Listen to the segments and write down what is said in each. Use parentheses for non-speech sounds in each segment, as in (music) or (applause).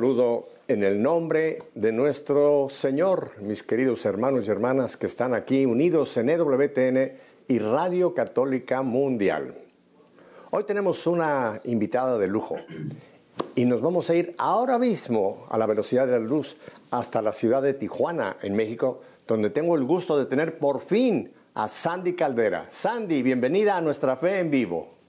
saludo en el nombre de nuestro Señor, mis queridos hermanos y hermanas que están aquí unidos en EWTN y Radio Católica Mundial. Hoy tenemos una invitada de lujo y nos vamos a ir ahora mismo a la velocidad de la luz hasta la ciudad de Tijuana, en México, donde tengo el gusto de tener por fin a Sandy Caldera. Sandy, bienvenida a nuestra fe en vivo.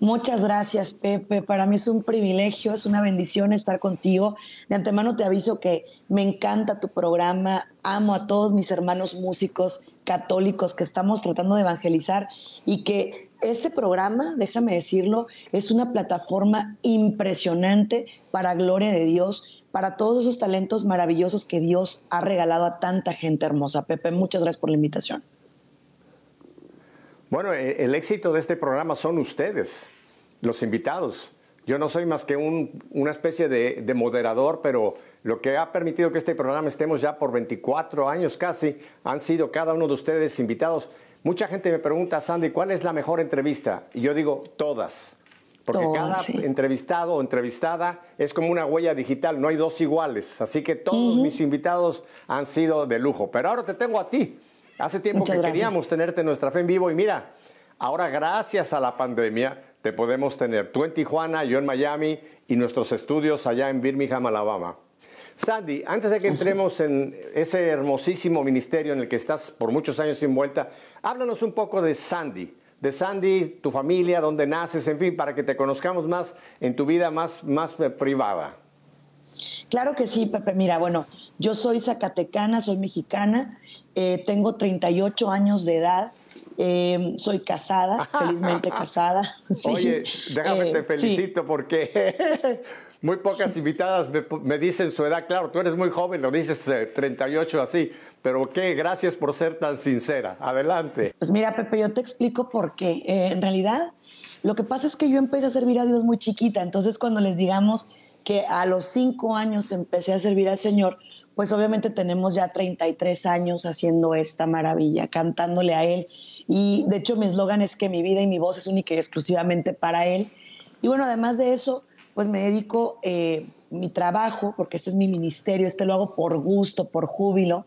Muchas gracias, Pepe. Para mí es un privilegio, es una bendición estar contigo. De antemano te aviso que me encanta tu programa. Amo a todos mis hermanos músicos católicos que estamos tratando de evangelizar y que este programa, déjame decirlo, es una plataforma impresionante para gloria de Dios, para todos esos talentos maravillosos que Dios ha regalado a tanta gente hermosa. Pepe, muchas gracias por la invitación. Bueno, eh, el éxito de este programa son ustedes, los invitados. Yo no soy más que una especie de, de, moderador, pero lo que ha permitido que este programa estemos ya por 24 años casi, han sido cada uno de ustedes invitados. Mucha gente me pregunta, Sandy, ¿cuál es la mejor entrevista? Y yo digo, todas. Porque cada entrevistado o entrevistada es como una huella digital, no hay dos iguales. Así que todos mis invitados han sido de lujo. Pero ahora te tengo a ti. Hace tiempo que queríamos tenerte en nuestra fe en vivo y mira, ahora gracias a la pandemia te podemos tener tú en Tijuana, yo en Miami y nuestros estudios allá en Birmingham, Alabama. Sandy, antes de que entremos en ese hermosísimo ministerio en el que estás por muchos años envuelta, háblanos un poco de Sandy, de Sandy, tu familia, dónde naces, en fin, para que te conozcamos más en tu vida más, más privada. Claro que sí, Pepe. Mira, bueno, yo soy zacatecana, soy mexicana, eh, tengo 38 años de edad. Eh, soy casada, (laughs) felizmente casada. (laughs) Oye, déjame te eh, felicito porque (laughs) muy pocas invitadas me, dicen su edad. Claro, tú eres muy joven, lo dices 38 así, pero qué, gracias por ser tan sincera. Adelante. Pues mira, Pepe, yo te explico por qué. en realidad, lo que pasa es que yo empecé a servir a Dios muy chiquita, entonces cuando les digamos que a los cinco años empecé a servir al Señor, pues obviamente tenemos ya 33 años haciendo esta maravilla, cantándole a Él. Y de hecho mi eslogan es que mi vida y mi voz es única y exclusivamente para Él. Y bueno, además de eso, pues me dedico eh, mi trabajo, porque este es mi ministerio, este lo hago por gusto, por júbilo,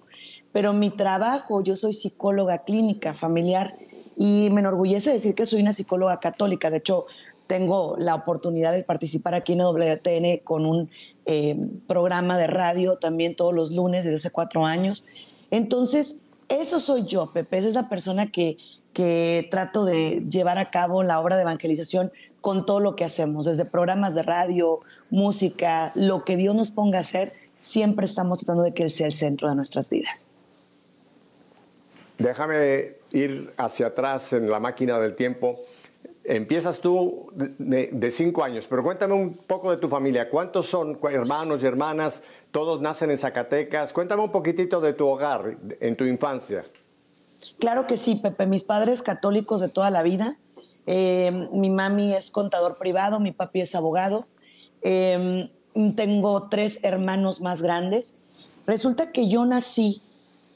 pero mi trabajo, yo soy psicóloga clínica familiar y me enorgullece decir que soy una psicóloga católica. De hecho, tengo la oportunidad de participar aquí en WTN con un eh, programa de radio también todos los lunes desde hace cuatro años. Entonces, eso soy yo, Pepe. Esa es la persona que, que trato de llevar a cabo la obra de evangelización con todo lo que hacemos, desde programas de radio, música, lo que Dios nos ponga a hacer, siempre estamos tratando de que Él sea el centro de nuestras vidas. Déjame ir hacia atrás en la máquina del tiempo Empiezas tú de, cinco años, pero cuéntame un poco de tu familia. ¿Cuántos son hermanos y hermanas? ¿Todos nacen en Zacatecas? Cuéntame un poquitito de tu hogar, en tu infancia. Claro que sí, Pepe. Mis padres católicos de toda la vida. Eh, mi mami es contador privado, mi papi es abogado. Eh, tengo tres hermanos más grandes. Resulta que yo nací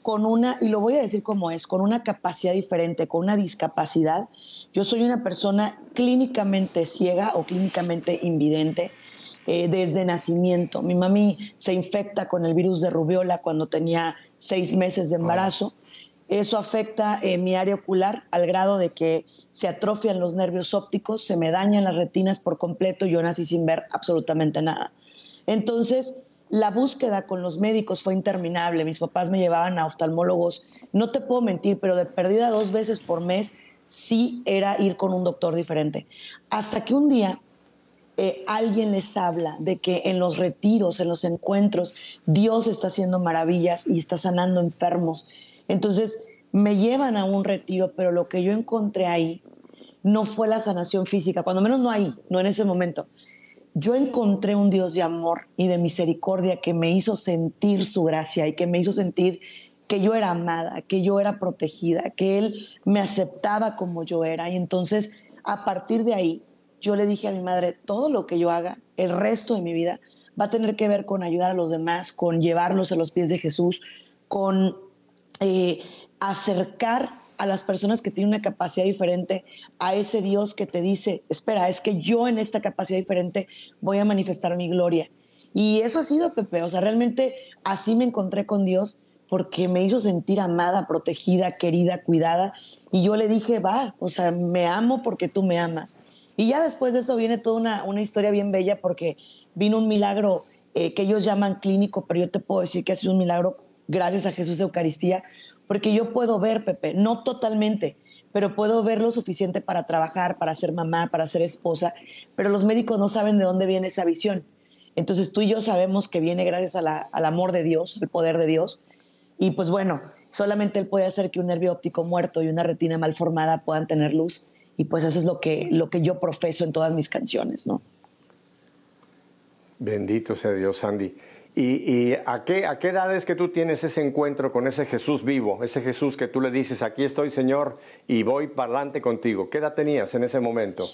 con una, y lo voy a decir como es, con una capacidad diferente, con una discapacidad. Yo soy una persona clínicamente ciega o clínicamente invidente eh, desde nacimiento. Mi mami se infecta con el virus de rubiola cuando tenía seis meses de embarazo. Eso afecta eh, mi área ocular al grado de que se atrofian los nervios ópticos, se me dañan las retinas por completo y yo nací sin ver absolutamente nada. Entonces, la búsqueda con los médicos fue interminable. Mis papás me llevaban a oftalmólogos. No te puedo mentir, pero de perdida dos veces por mes sí era ir con un doctor diferente. Hasta que un día eh, alguien les habla de que en los retiros, en los encuentros, Dios está haciendo maravillas y está sanando enfermos. Entonces me llevan a un retiro, pero lo que yo encontré ahí no fue la sanación física, cuando menos no ahí, no en ese momento yo encontré un Dios de amor y de misericordia que me hizo sentir su gracia y que me hizo sentir que yo era amada, que yo era protegida, que Él me aceptaba como yo era. Y entonces, a partir de ahí, yo le dije a mi madre, todo lo que yo haga, el resto de mi vida, va a tener que ver con ayudar a los demás, con llevarlos a los pies de Jesús, con eh, acercar a las personas que tienen una capacidad diferente, a ese Dios que te dice, espera, es que yo en esta capacidad diferente voy a manifestar mi gloria. Y eso ha sido, Pepe, o sea, realmente así me encontré con Dios porque me hizo sentir amada, protegida, querida, cuidada. Y yo le dije, va, o sea, me amo porque tú me amas. Y ya después de eso viene toda una, una historia bien bella porque vino un milagro eh, que ellos llaman clínico, pero yo te puedo decir que ha sido un milagro gracias a Jesús de Eucaristía, porque yo puedo ver, Pepe, no totalmente, pero puedo ver lo suficiente para trabajar, para ser mamá, para ser esposa, pero los médicos no saben de dónde viene esa visión. Entonces tú y yo sabemos que viene gracias al amor de Dios, al poder de Dios. Y pues bueno, solamente Él puede hacer que un nervio óptico muerto y una retina mal formada puedan tener luz. Y pues eso es lo que, lo que yo profeso en todas mis canciones, ¿no? Bendito sea Dios, Sandy. ¿Y, a, qué, a qué edad es que tú tienes ese encuentro con ese Jesús vivo, ese Jesús que tú le dices, aquí estoy Señor y voy para adelante contigo? ¿Qué edad tenías en ese momento?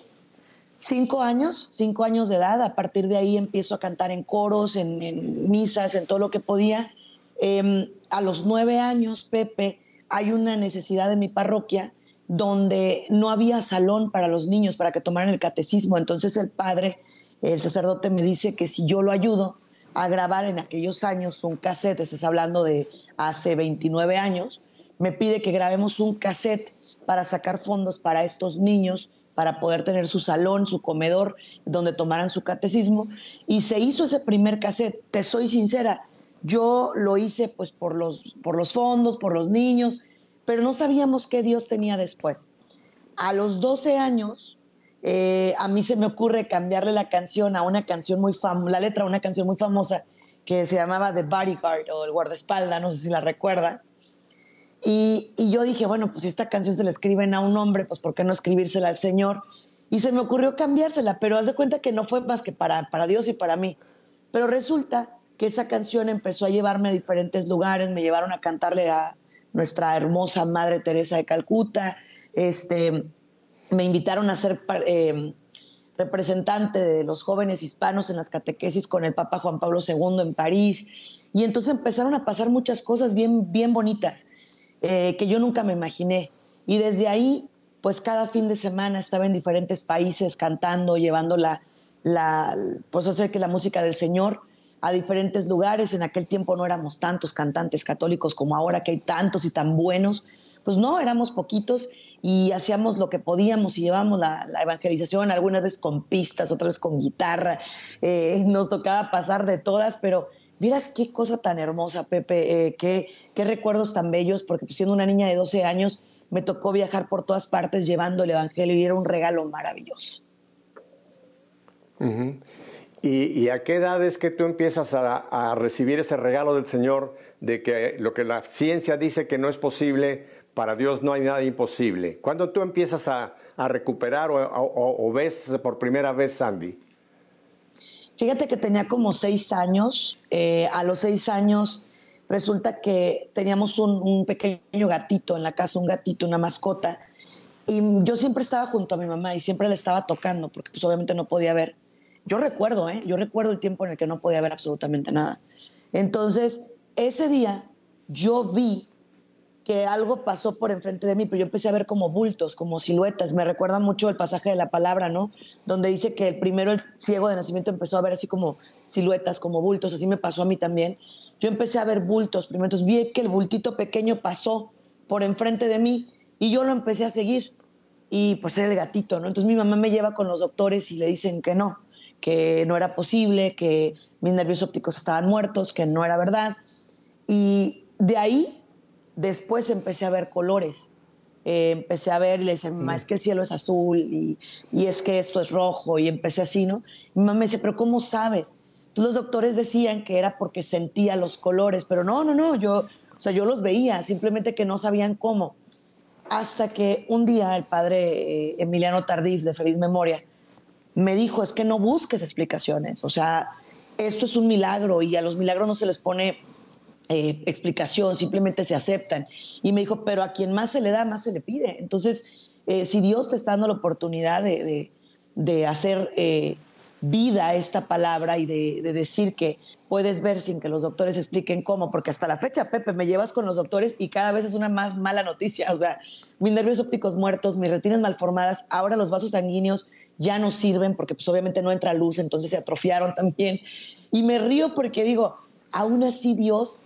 Cinco años, cinco años de edad. A partir de ahí empiezo a cantar en coros, en, misas, en todo lo que podía. Em, a los nueve años, Pepe, hay una necesidad en mi parroquia donde no había salón para los niños para que tomaran el catecismo. Entonces el padre, el sacerdote me dice que si yo lo ayudo, a grabar en aquellos años un cassette, estás hablando de hace 29 años, me pide que grabemos un cassette para sacar fondos para estos niños, para poder tener su salón, su comedor, donde tomaran su catecismo. Y se hizo ese primer cassette, te soy sincera, yo lo hice pues por los, por los fondos, por los niños, pero no sabíamos qué Dios tenía después. A los 12 años, eh, a mí se me ocurre cambiarle la canción a una canción muy famosa, la letra a una canción muy famosa que se llamaba The Bodyguard o El guardaespaldas, no sé si la recuerdas. Y, yo dije, bueno, pues si esta canción se la escriben a un hombre, pues ¿por qué no escribírsela al Señor? Y se me ocurrió cambiársela, pero haz de cuenta que no fue más que para, para Dios y para mí. Pero resulta que esa canción empezó a llevarme a diferentes lugares, me llevaron a cantarle a nuestra hermosa Madre Teresa de Calcuta, este, me invitaron a ser eh, representante de los jóvenes hispanos en las catequesis con el Papa Juan Pablo II en París. Y entonces empezaron a pasar muchas cosas bien, bien bonitas eh, que yo nunca me imaginé. Y desde ahí, pues cada fin de semana estaba en diferentes países cantando, llevando la, la pues hacer que la música del Señor a diferentes lugares. En aquel tiempo no éramos tantos cantantes católicos como ahora, que hay tantos y tan buenos. Pues no, éramos poquitos y hacíamos lo que podíamos y llevamos la, evangelización, algunas veces con pistas, otras veces con guitarra. Eh, nos tocaba pasar de todas, pero miras qué cosa tan hermosa, Pepe, eh, qué, qué, recuerdos tan bellos, porque pues, siendo una niña de 12 años me tocó viajar por todas partes llevando el Evangelio y era un regalo maravilloso. ¿Y, a qué edad es que tú empiezas a recibir ese regalo del Señor de que lo que la ciencia dice que no es posible, para Dios no hay nada imposible. ¿Cuándo tú empiezas a, recuperar o, ves por primera vez Sandy? Fíjate que tenía como seis años. Eh, a los seis años resulta que teníamos un, pequeño gatito en la casa, un gatito, una mascota. Y yo siempre estaba junto a mi mamá y siempre le estaba tocando porque pues obviamente no podía ver. Yo recuerdo, ¿eh? Yo recuerdo el tiempo en el que no podía ver absolutamente nada. Entonces, ese día yo vi que algo pasó por enfrente de mí, pero yo empecé a ver como bultos, como siluetas. Me recuerda mucho el pasaje de la palabra, ¿no? Donde dice que el primero, el ciego de nacimiento, empezó a ver así como siluetas, como bultos. Así me pasó a mí también. Yo empecé a ver bultos. Primero, entonces vi que el bultito pequeño pasó por enfrente de mí y yo lo empecé a seguir. Y pues era el gatito, ¿no? Entonces mi mamá me lleva con los doctores y le dicen que no, que no era posible, que mis nervios ópticos estaban muertos, que no era verdad. Y de ahí Después empecé a ver colores. Eh, empecé a ver y le decía, mamá, es que el cielo es azul y, es que esto es rojo y empecé así, ¿no? Mi mamá me dice, pero ¿cómo sabes? Entonces los doctores decían que era porque sentía los colores, pero no, no, no, yo, o sea, yo los veía, simplemente que no sabían cómo. Hasta que un día el padre eh, Emiliano Tardif, de feliz memoria, me dijo, es que no busques explicaciones, o sea, esto es un milagro y a los milagros no se les pone eh, explicación, simplemente se aceptan. Y me dijo, pero a quien más se le da, más se le pide. Entonces, eh, si Dios te está dando la oportunidad de, hacer eh, vida esta palabra y de, decir que puedes ver sin que los doctores expliquen cómo, porque hasta la fecha, Pepe, me llevas con los doctores y cada vez es una más mala noticia. O sea, mis nervios ópticos muertos, mis retinas malformadas, ahora los vasos sanguíneos ya no sirven porque pues obviamente no entra luz, entonces se atrofiaron también. Y me río porque digo, aún así Dios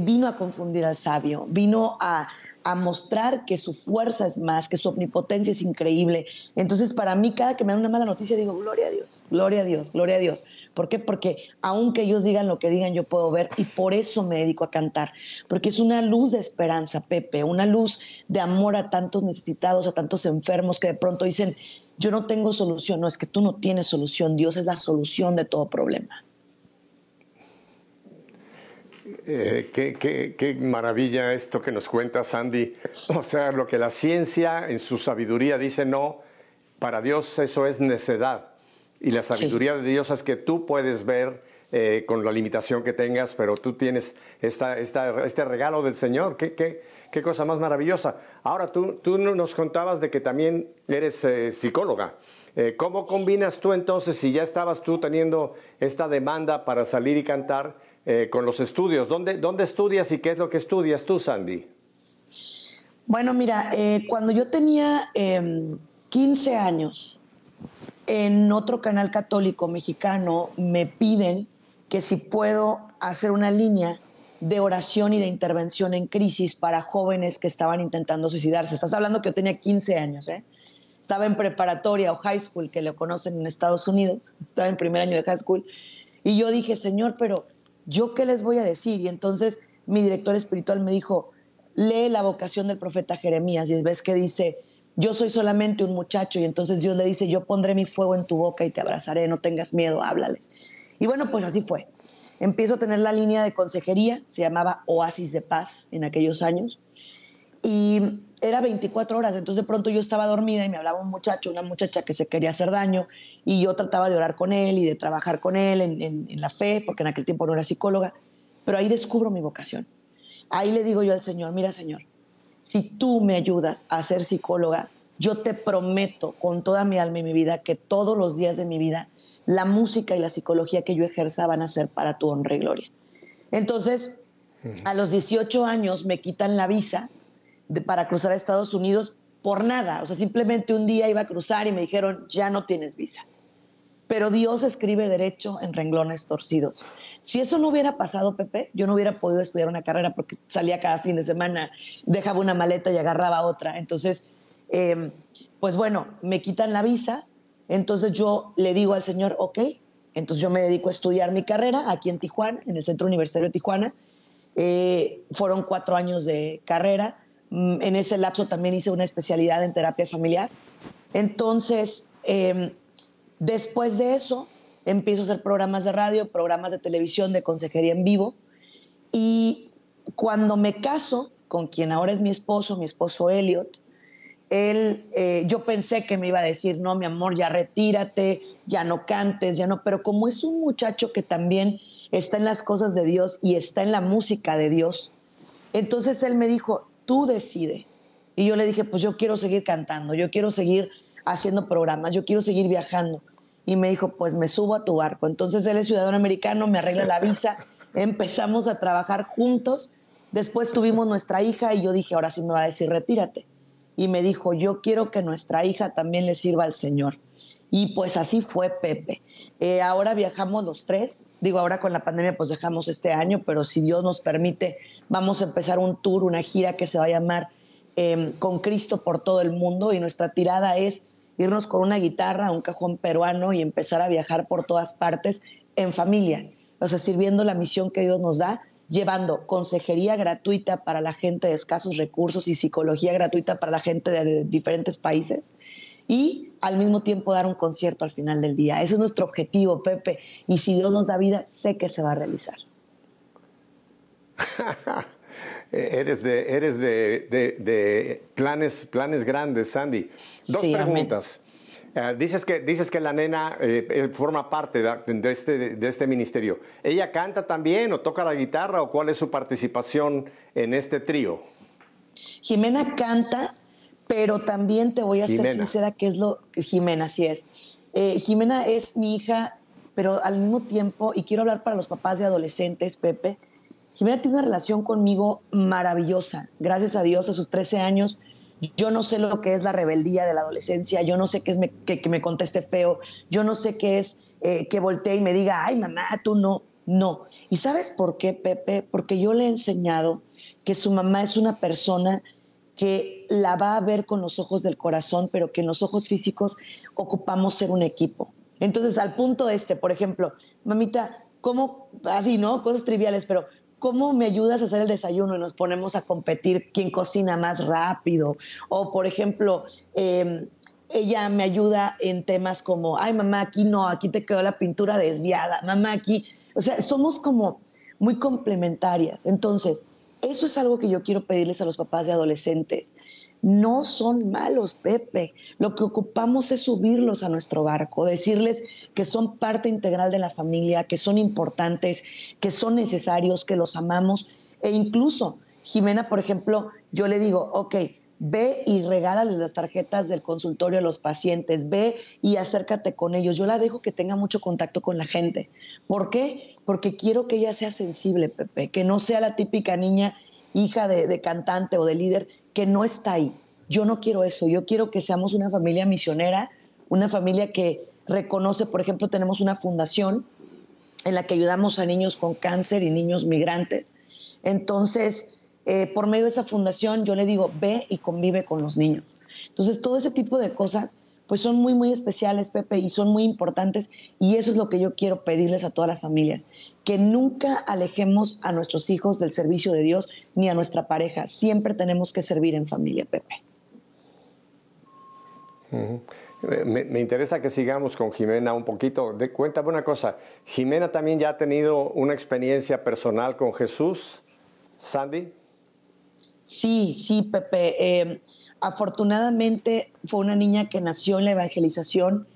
vino a confundir al sabio, vino a, a mostrar que su fuerza es más, que su omnipotencia es increíble. Entonces, para mí, cada que me dan una mala noticia, digo, gloria a Dios, gloria a Dios, gloria a Dios. ¿Por qué? Porque aunque ellos digan lo que digan, yo puedo ver y por eso me dedico a cantar, porque es una luz de esperanza, Pepe, una luz de amor a tantos necesitados, a tantos enfermos que de pronto dicen, yo no tengo solución, no es que tú no tienes solución, Dios es la solución de todo problema. Eh, qué, maravilla esto que nos cuenta Sandy. O sea, lo que la ciencia en su sabiduría dice no, para Dios eso es necedad. Y la sabiduría de Dios es que tú puedes ver eh, con la limitación que tengas, pero tú tienes esta, este regalo del Señor. ¿Qué, qué, cosa más maravillosa. Ahora, tú, tú nos contabas de que también eres eh, psicóloga. ¿Cómo combinas tú entonces, si ya estabas tú teniendo esta demanda para salir y cantar, eh, con los estudios. ¿Dónde, ¿Dónde estudias y qué es lo que estudias tú, Sandy? Bueno, mira, eh, cuando yo tenía 15 em, años, en otro canal católico mexicano me piden que si puedo hacer una línea de oración y de intervención en crisis para jóvenes que estaban intentando suicidarse. Estás hablando que yo tenía 15 años, ¿eh? Estaba en preparatoria o high school, que lo conocen en Estados Unidos, (laughs) estaba en primer año de high school, y yo dije, Señor, pero ¿yo qué les voy a decir? Y entonces mi director espiritual me dijo, lee la vocación del profeta Jeremías y ves que dice, yo soy solamente un muchacho y entonces Dios le dice, yo pondré mi fuego en tu boca y te abrazaré, no tengas miedo, háblales. Y bueno, pues así fue. Empiezo a tener la línea de consejería, se llamaba Oasis de Paz en aquellos años, y era 24 horas, entonces de pronto yo estaba dormida y me hablaba un muchacho, una muchacha que se quería hacer daño y yo trataba de orar con él y de trabajar con él en, la fe, porque en aquel tiempo no era psicóloga, pero ahí descubro mi vocación. Ahí le digo yo al Señor, mira Señor, si tú me ayudas a ser psicóloga, yo te prometo con toda mi alma y mi vida que todos los días de mi vida la música y la psicología que yo ejerza van a ser para tu honra y gloria. Entonces, a los 18 años me quitan la visa para cruzar a Estados Unidos por nada. O sea, simplemente un día iba a cruzar y me dijeron, ya no tienes visa. Pero Dios escribe derecho en renglones torcidos. Si eso no hubiera pasado, Pepe, yo no hubiera podido estudiar una carrera porque salía cada fin de semana, dejaba una maleta y agarraba otra. Entonces, em, pues bueno, me quitan la visa. Entonces yo le digo al Señor, ok, entonces yo me dedico a estudiar mi carrera aquí en Tijuana, en el Centro Universitario de Tijuana. Eh, fueron cuatro años de carrera en ese lapso también hice una especialidad en terapia familiar. Entonces, em, después de eso, empiezo a hacer programas de radio, programas de televisión, de consejería en vivo. Y cuando me caso con quien ahora es mi esposo, mi esposo Elliot, él, eh, yo pensé que me iba a decir, no, mi amor, ya retírate, ya no cantes, ya no, pero como es un muchacho que también está en las cosas de Dios y está en la música de Dios, entonces él me dijo, tú decide. Y yo le dije, pues yo quiero seguir cantando, yo quiero seguir haciendo programas, yo quiero seguir viajando. Y me dijo, pues me subo a tu barco. Entonces él es ciudadano americano, me arregla la visa, (laughs) empezamos a trabajar juntos. Después tuvimos nuestra hija y yo dije, ahora sí me va a decir, retírate. Y me dijo, yo quiero que nuestra hija también le sirva al Señor. Y pues así fue Pepe. Eh, ahora viajamos los tres. Digo, ahora con la pandemia pues dejamos este año, pero si Dios nos permite, vamos a empezar un tour, una gira que se va a llamar em, Con Cristo por todo el mundo. Y nuestra tirada es irnos con una guitarra un cajón peruano y empezar a viajar por todas partes en familia, o sea, sirviendo la misión que Dios nos da, llevando consejería gratuita para la gente de escasos recursos y psicología gratuita para la gente de diferentes países y al mismo tiempo dar un concierto al final del día. Ese es nuestro objetivo, Pepe. Y si Dios nos da vida, sé que se va a realizar. (laughs) eres de, eres de, planes, planes grandes, Sandy. Dos preguntas. Eh, dices, que, dices que la nena eh, forma parte de, este, de este ministerio. ¿Ella canta también o toca la guitarra o cuál es su participación en este trío? Jimena canta, pero también te voy a ser sincera, que es lo que Jimena, sí es. Eh, Jimena es mi hija, pero al mismo tiempo, y quiero hablar para los papás de adolescentes, Pepe, Jimena tiene una relación conmigo maravillosa. Gracias a Dios, a sus 13 años, Yo no sé lo que es la rebeldía de la adolescencia, yo no sé qué es que, me conteste feo, yo no sé qué es eh, que voltee y me diga, ay mamá, tú no, no. ¿Y sabes por qué, Pepe? Porque yo le he enseñado que su mamá es una persona que la va a ver con los ojos del corazón, pero que en los ojos físicos ocupamos ser un equipo. Entonces, al punto este, por ejemplo, mamita, ¿cómo, así, ¿no? Cosas triviales, pero ¿cómo me ayudas a hacer el desayuno? Y nos ponemos a competir quién cocina más rápido. O, por ejemplo, em, ella me ayuda en temas como, ay, mamá, aquí no, aquí te quedó la pintura desviada, mamá, aquí. O sea, somos como muy complementarias. Entonces, eso es algo que yo quiero pedirles a los papás de adolescentes no son malos, Pepe. Lo que ocupamos es subirlos a nuestro barco, decirles que son parte integral de la familia, que son importantes, que son necesarios, que los amamos. E incluso, Jimena, por ejemplo, yo le digo, ok, ve y regálales las tarjetas del consultorio a los pacientes, ve y acércate con ellos. Yo la dejo que tenga mucho contacto con la gente. ¿Por qué? Porque quiero que ella sea sensible, Pepe, que no sea la típica niña hija de, cantante o de líder que no está ahí. Yo no quiero eso, yo quiero que seamos una familia misionera, una familia que reconoce, por ejemplo, tenemos una fundación en la que ayudamos a niños con cáncer y niños migrantes. Entonces, eh, por medio de esa fundación, yo le digo, ve y convive con los niños. Entonces, todo ese tipo de cosas pues son muy, muy especiales, Pepe, y son muy importantes. Y eso es lo que yo quiero pedirles a todas las familias, que nunca alejemos a nuestros hijos del servicio de Dios ni a nuestra pareja. Siempre tenemos que servir en familia, Pepe. me, interesa que sigamos con Jimena un poquito. De, cuéntame una cosa, Jimena también ya ha tenido una experiencia personal con Jesús, Sandy. Sí, sí, Pepe. Eh, Afortunadamente fue una niña que nació en la evangelización.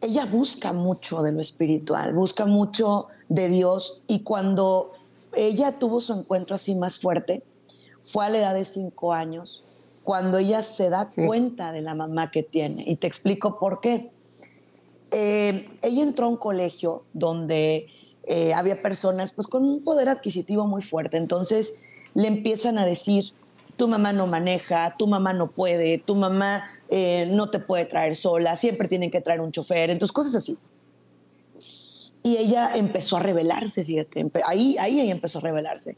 Ella busca mucho de lo espiritual, busca mucho de Dios y cuando ella tuvo su encuentro así más fuerte, fue a la edad de cinco años, cuando ella se da cuenta de la mamá que tiene. Y te explico por qué. Eh, ella entró a un colegio donde eh, había personas pues, con un poder adquisitivo muy fuerte. Entonces le empiezan a decir, tu mamá no maneja, tu mamá no puede, tu mamá eh, no te puede traer sola, siempre tienen que traer un chofer, entonces cosas así. Y ella empezó a rebelarse, fíjate, ahí, ahí ella empezó a rebelarse.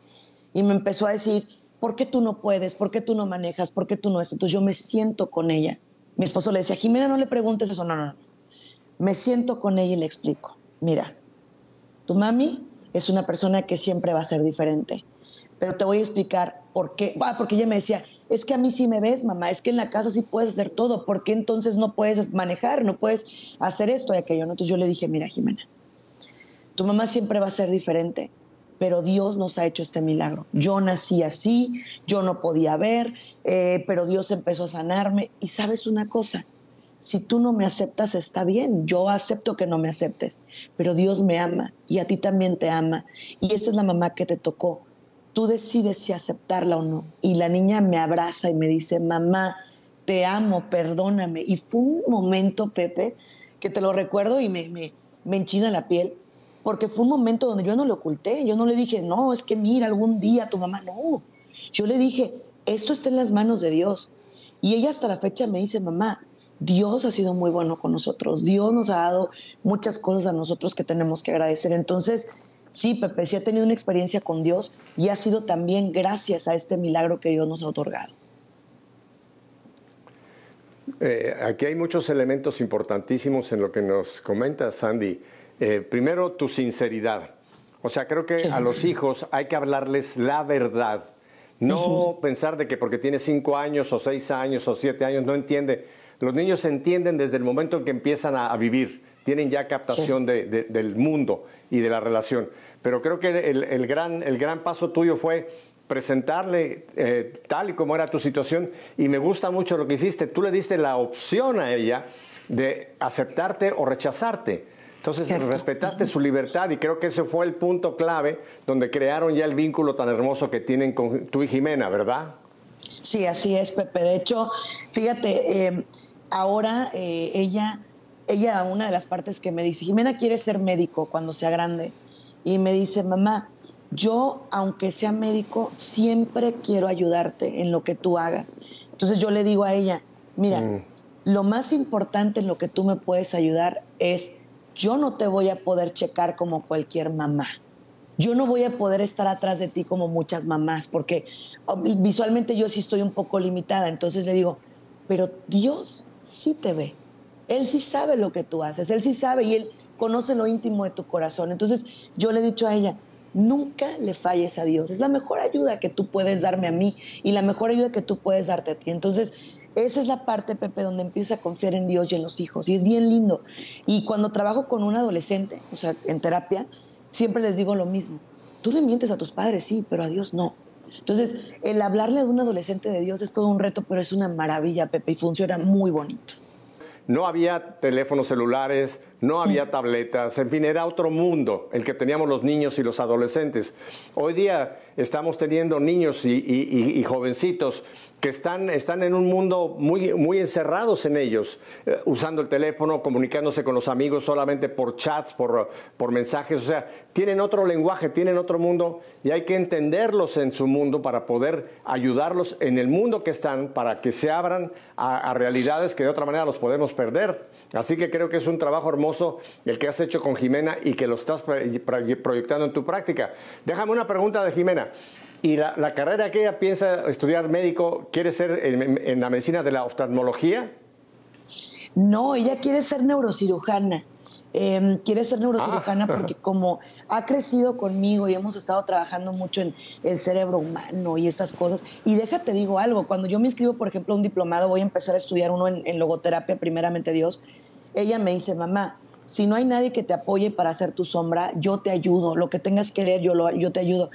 Y me empezó a decir, ¿por qué tú no puedes? ¿Por qué tú no manejas? ¿Por qué tú no esto? Entonces yo me siento con ella. Mi esposo le decía, Jimena, no le preguntes eso, no, no, no. Me siento con ella y le explico, mira, tu mami es una persona que siempre va a ser diferente pero te voy a explicar por qué. porque ella me decía, es que a mí sí me ves, mamá, es que en la casa sí puedes hacer todo, ¿por qué entonces no puedes manejar, no puedes hacer esto y aquello? Entonces yo le dije, mira, Jimena, tu mamá siempre va a ser diferente, pero Dios nos ha hecho este milagro. Yo nací así, yo no podía ver, eh, pero Dios empezó a sanarme. Y sabes una cosa, si tú no me aceptas está bien, yo acepto que no me aceptes, pero Dios me ama y a ti también te ama. Y esta es la mamá que te tocó tú decides si aceptarla o no. Y la niña me abraza y me dice, mamá, te amo, perdóname. Y fue un momento, Pepe, que te lo recuerdo y me, me, me enchina la piel, porque fue un momento donde yo no lo oculté, yo no le dije, no, es que mira, algún día tu mamá, no. Yo le dije, esto está en las manos de Dios. Y ella hasta la fecha me dice, mamá, Dios ha sido muy bueno con nosotros, Dios nos ha dado muchas cosas a nosotros que tenemos que agradecer. Entonces, Sí, Pepe, sí ha tenido una experiencia con Dios y ha sido también gracias a este milagro que Dios nos ha otorgado. Eh, aquí hay muchos elementos importantísimos en lo que nos comenta Sandy. Eh, primero, tu sinceridad. O sea, creo que a los hijos hay que hablarles la verdad. No pensar de que porque tiene cinco años o seis años o siete años no entiende. Los niños entienden desde el momento en que empiezan a, vivir, tienen ya captación del mundo y de la relación. Pero creo que el, gran, el gran paso tuyo fue presentarle eh, tal y como era tu situación y me gusta mucho lo que hiciste. Tú le diste la opción a ella de aceptarte o rechazarte. Entonces respetaste su libertad y creo que ese fue el punto clave donde crearon ya el vínculo tan hermoso que tienen con tú y Jimena, ¿verdad? Sí, así es, Pepe. De hecho, fíjate, eh, ahora eh, ella, ella, una de las partes que me dice, Jimena quiere ser médico cuando sea grande y me dice, mamá, yo, aunque sea médico, siempre quiero ayudarte en lo que tú hagas. Entonces yo le digo a ella, mira, mm. lo más importante en lo que tú me puedes ayudar es, yo no te voy a poder checar como cualquier mamá. Yo no voy a poder estar atrás de ti como muchas mamás, porque oh, visualmente yo sí estoy un poco limitada. Entonces le digo, pero Dios sí te ve. Él sí sabe lo que tú haces, Él sí sabe y Él conoce lo íntimo de tu corazón. Entonces yo le he dicho a ella, nunca le falles a Dios. Es la mejor ayuda que tú puedes darme a mí y la mejor ayuda que tú puedes darte a ti. Entonces, esa es la parte, Pepe, donde empieza a confiar en Dios y en los hijos. Y es bien lindo. Y cuando trabajo con un adolescente, o sea, en terapia, siempre les digo lo mismo. Tú le mientes a tus padres, sí, pero a Dios no. Entonces, el hablarle a un adolescente de Dios es todo un reto, pero es una maravilla, Pepe, y funciona muy bonito. No había teléfonos celulares, no había tabletas, en fin, era otro mundo el que teníamos los niños y los adolescentes. Hoy día estamos teniendo niños y, jovencitos que están, están en un mundo muy, muy encerrados en ellos, eh, usando el teléfono, comunicándose con los amigos solamente por chats, por, por mensajes, o sea, tienen otro lenguaje, tienen otro mundo y hay que entenderlos en su mundo para poder ayudarlos en el mundo que están, para que se abran a realidades que de otra manera los podemos perder. Así que creo que es un trabajo hermoso el que has hecho con Jimena y que lo estás proyectando en tu práctica. Déjame una pregunta de Jimena. ¿Y la, carrera que ella piensa estudiar médico quiere ser en, la medicina de la oftalmología? No, ella quiere ser neurocirujana. Em, quiere ser neurocirujana ah. (laughs) porque como ha crecido conmigo y hemos estado trabajando mucho en el cerebro humano y estas cosas. Y déjate digo algo, cuando yo me inscribo, por ejemplo, a un diplomado, voy a empezar a estudiar uno en, en logoterapia, primeramente Dios, ella me dice, mamá, si no hay nadie que te apoye para hacer tu sombra, yo te ayudo, lo que tengas que leer, yo, lo, yo te ayudo.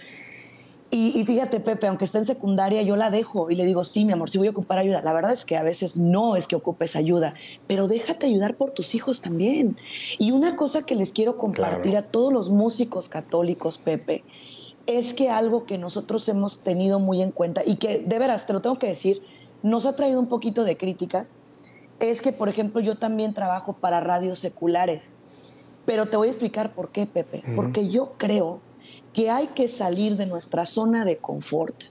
Y, fíjate, Pepe, aunque esté en secundaria, yo la dejo y le digo, sí, mi amor, sí voy a ocupar ayuda. La verdad es que a veces no es que ocupes ayuda, pero déjate ayudar por tus hijos también. Y una cosa que les quiero compartir a todos los músicos católicos, Pepe, es que algo que nosotros hemos tenido muy en cuenta y que de veras, te lo tengo que decir, nos ha traído un poquito de críticas, es que, por ejemplo, yo también trabajo para radios seculares. Pero te voy a explicar por qué, Pepe. Porque yo creo que hay que salir de nuestra zona de confort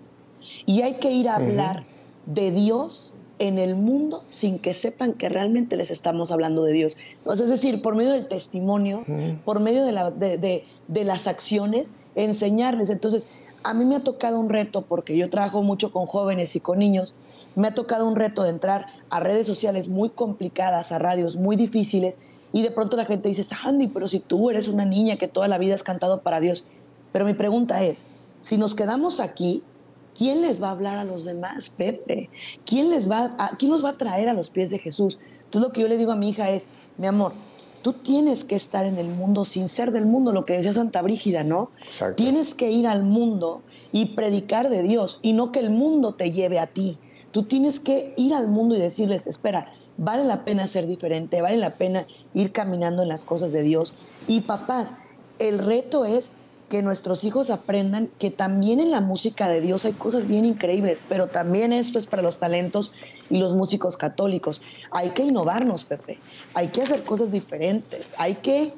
y hay que ir a hablar de Dios en el mundo sin que sepan que realmente les estamos hablando de Dios. es decir, por medio del testimonio, por medio de, de, las acciones, enseñarles. Entonces, a mí me ha tocado un reto porque yo trabajo mucho con jóvenes y con niños me ha tocado un reto de entrar a redes sociales muy complicadas, a radios muy difíciles, y de pronto la gente dice, Sandy, pero si tú eres una niña que toda la vida has cantado para Dios. Pero mi pregunta es, si nos quedamos aquí, ¿quién les va a hablar a los demás, Pepe? ¿Quién, les va a, ¿Quién nos va a traer a los pies de Jesús? Entonces lo que yo le digo a mi hija es, mi amor, tú tienes que estar en el mundo sin ser del mundo, lo que decía Santa Brígida, ¿no? Tienes que ir al mundo y predicar de Dios y no que el mundo te lleve a ti. Tú tienes que ir al mundo y decirles, espera, vale la pena ser diferente, vale la pena ir caminando en las cosas de Dios. Y papás, el reto es que nuestros hijos aprendan que también en la música de Dios hay cosas bien increíbles, pero también esto es para los talentos y los músicos católicos. Hay que innovarnos, Pepe. Hay que hacer cosas diferentes. Hay que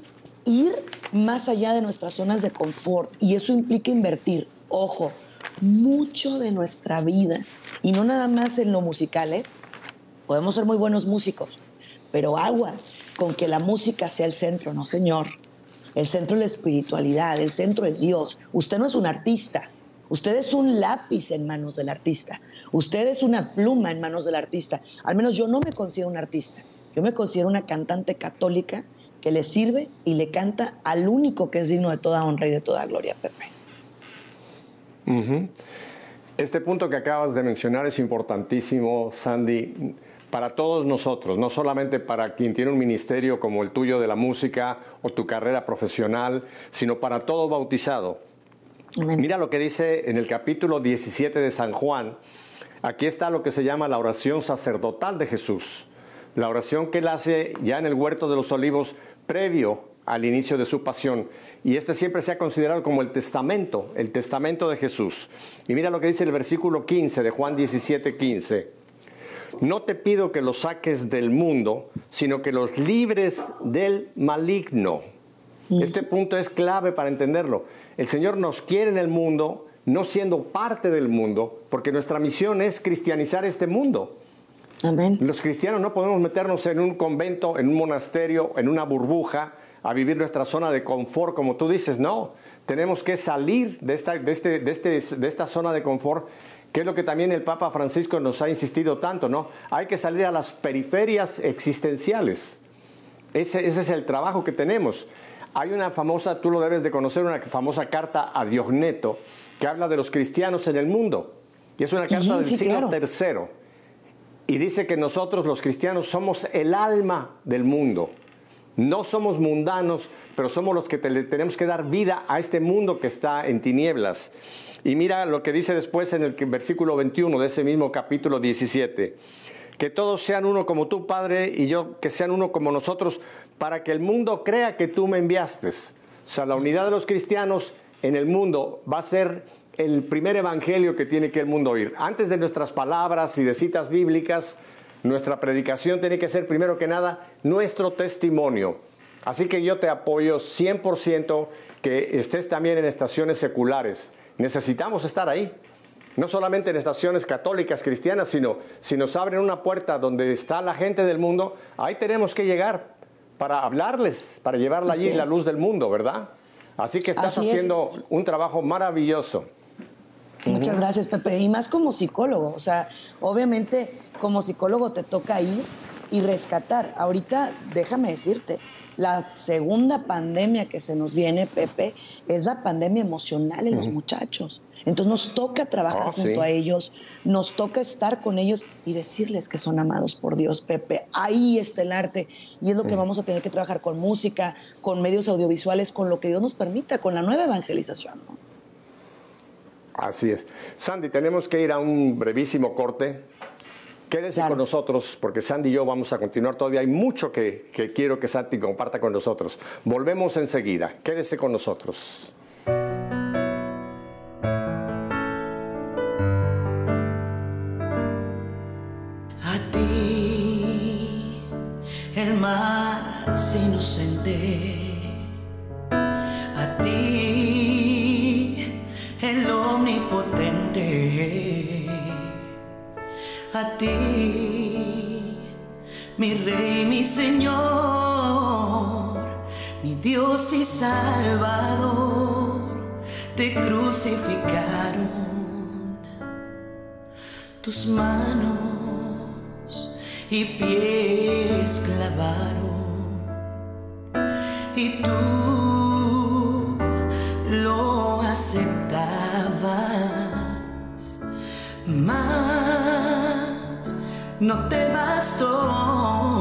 ir más allá de nuestras zonas de confort y eso implica invertir. Ojo, mucho de nuestra vida, y no nada más en lo musical, ¿eh? Podemos ser muy buenos músicos, pero aguas con que la música sea el centro, no señor. El centro es la espiritualidad, el centro es Dios. Usted no es un artista, usted es un lápiz en manos del artista, usted es una pluma en manos del artista. Al menos yo no me considero un artista, yo me considero una cantante católica que le sirve y le canta al único que es digno de toda honra y de toda gloria, Pepe. Este punto que acabas de mencionar es importantísimo, Sandy, para todos nosotros, no solamente para quien tiene un ministerio como el tuyo de la música o tu carrera profesional, sino para todo bautizado. Mira lo que dice en el capítulo 17 de San Juan. Aquí está lo que se llama la oración sacerdotal de Jesús. La oración que él hace ya en el huerto de los olivos previo al inicio de su pasión. Y este siempre se ha considerado como el testamento, el testamento de Jesús. Y mira lo que dice el versículo 15 de Juan 17, 15. No te pido que los saques del mundo, sino que los libres del maligno. Este punto es clave para entenderlo. el Señor nos quiere en el mundo, no siendo parte del mundo, porque nuestra misión es cristianizar este mundo. Amén. Los cristianos no podemos meternos en un convento, en un monasterio, en una burbuja, a vivir nuestra zona de confort, como tú dices, no. Tenemos que salir de esta, de este, de este, de esta zona de confort, que es lo que también el Papa Francisco nos ha insistido tanto, ¿no? Hay que salir a las periferias existenciales. Ese, ese es el trabajo que tenemos. Hay una famosa, tú lo debes de conocer, una famosa carta a Diogneto que habla de los cristianos en el mundo. Y es una carta del siglo III. Y dice que nosotros los cristianos somos el alma del mundo. No somos mundanos, pero somos los que tenemos que dar vida a este mundo que está en tinieblas. Y mira lo que dice después en el versículo 21 de ese mismo capítulo 17. Que todos sean uno como tú, Padre, y yo que sean uno como nosotros, para que el mundo crea que tú me enviaste. O sea, la unidad de los cristianos en el mundo va a ser el primer evangelio que tiene que el mundo oír. Antes de nuestras palabras y de citas bíblicas, nuestra predicación tiene que ser primero que nada nuestro testimonio. Así que yo te apoyo 100% que estés también en estaciones seculares. Necesitamos estar ahí. No solamente en estaciones católicas cristianas, sino si nos abren una puerta donde está la gente del mundo, ahí tenemos que llegar para hablarles, para llevarla allí la luz del mundo, ¿verdad? Así que estás haciendo un trabajo maravilloso. Muchas gracias, Pepe. Y más como psicólogo, o sea, obviamente como psicólogo te toca ir y rescatar. Ahorita, déjame decirte, la segunda pandemia que se nos viene, Pepe, es la pandemia emocional en los muchachos. Entonces nos toca trabajar ah, junto a ellos, nos toca estar con ellos y decirles que son amados por Dios, Pepe. Ahí está el arte y es lo que vamos a tener que trabajar con música, con medios audiovisuales, con lo que Dios nos permita, con la nueva evangelización. Así es. Sandy, tenemos que ir a un brevísimo corte. Quédese con nosotros porque Sandy y yo vamos a continuar todavía. Hay mucho que, que quiero que Sandy comparta con nosotros. Volvemos enseguida. Quédese con nosotros. Mi rey, mi Señor, mi Dios y Salvador, te crucificaron. Tus manos y pies clavaron y tú no te bastó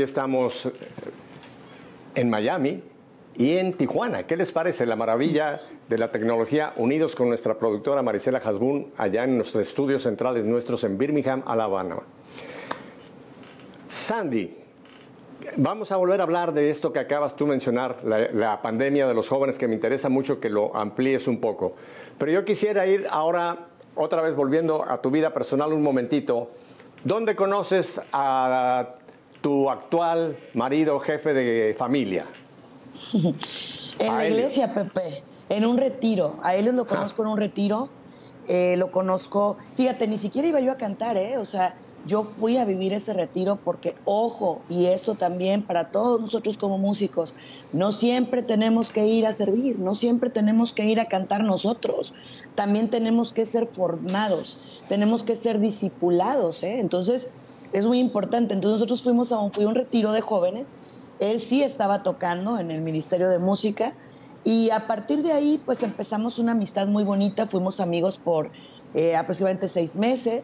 aquí estamos en Miami y en Tijuana. ¿Qué les parece la maravilla de la tecnología unidos con nuestra productora Marisela Hasbun allá en nuestros estudios centrales nuestros en Birmingham, Alabama? Sandy, vamos a volver a hablar de esto que acabas tú mencionar, la, la, pandemia de los jóvenes, que me interesa mucho que lo amplíes un poco. Pero yo quisiera ir ahora, otra vez volviendo a tu vida personal un momentito. ¿Dónde conoces a tu actual marido, jefe de familia? en la iglesia, Pepe, en un retiro. A él lo conozco en un retiro. Eh, lo conozco, fíjate, ni siquiera iba yo a cantar, ¿eh? O sea, yo fui a vivir ese retiro porque, ojo, y eso también para todos nosotros como músicos, no siempre tenemos que ir a servir, no siempre tenemos que ir a cantar nosotros, también tenemos que ser formados, tenemos que ser discipulados, ¿eh? Entonces, es muy importante. Entonces, nosotros fuimos a un, fui a un retiro de jóvenes él sí estaba tocando en el Ministerio de Música y a partir de ahí pues empezamos una amistad muy bonita, fuimos amigos por eh, aproximadamente seis meses,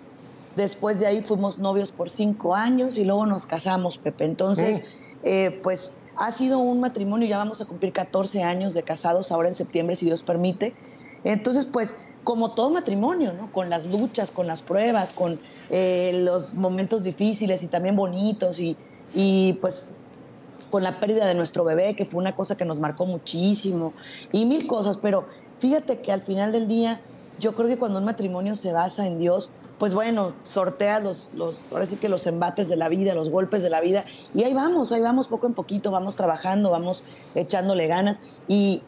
después de ahí fuimos novios por cinco años y luego nos casamos, Pepe. Entonces... Mm. Eh, pues ha sido un matrimonio, ya vamos a cumplir 14 años de casados ahora en septiembre, si Dios permite. Entonces, pues, como todo matrimonio, ¿no? Con las luchas, con las pruebas, con eh, los momentos difíciles y también bonitos y, y pues con la pérdida de nuestro bebé, que fue una cosa que nos marcó muchísimo, y mil cosas, pero fíjate que al final del día, yo creo que cuando un matrimonio se basa en Dios, pues bueno, sortea los, los, ahora sí que los embates de la vida, los golpes de la vida, y ahí vamos, ahí vamos poco en poquito, vamos trabajando, vamos echándole ganas, y,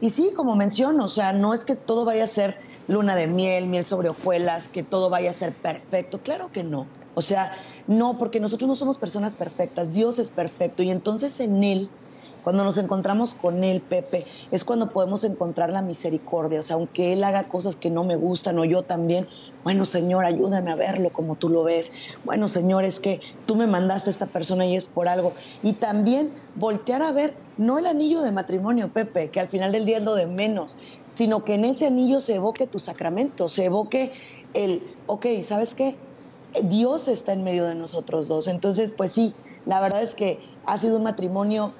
y sí, como menciono, o sea, no es que todo vaya a ser luna de miel, miel sobre hojuelas, que todo vaya a ser perfecto, claro que no. O sea, no, porque nosotros no somos personas perfectas, Dios es perfecto. Y entonces en Él, cuando nos encontramos con Él, Pepe, es cuando podemos encontrar la misericordia. O sea, aunque Él haga cosas que no me gustan o yo también, bueno, Señor, ayúdame a verlo como tú lo ves. Bueno, Señor, es que tú me mandaste a esta persona y es por algo. Y también voltear a ver, no el anillo de matrimonio, Pepe, que al final del día es lo de menos, sino que en ese anillo se evoque tu sacramento, se evoque el, ok, ¿sabes qué? Dios está en medio de nosotros dos. Entonces, pues sí, la verdad es que ha sido un matrimonio,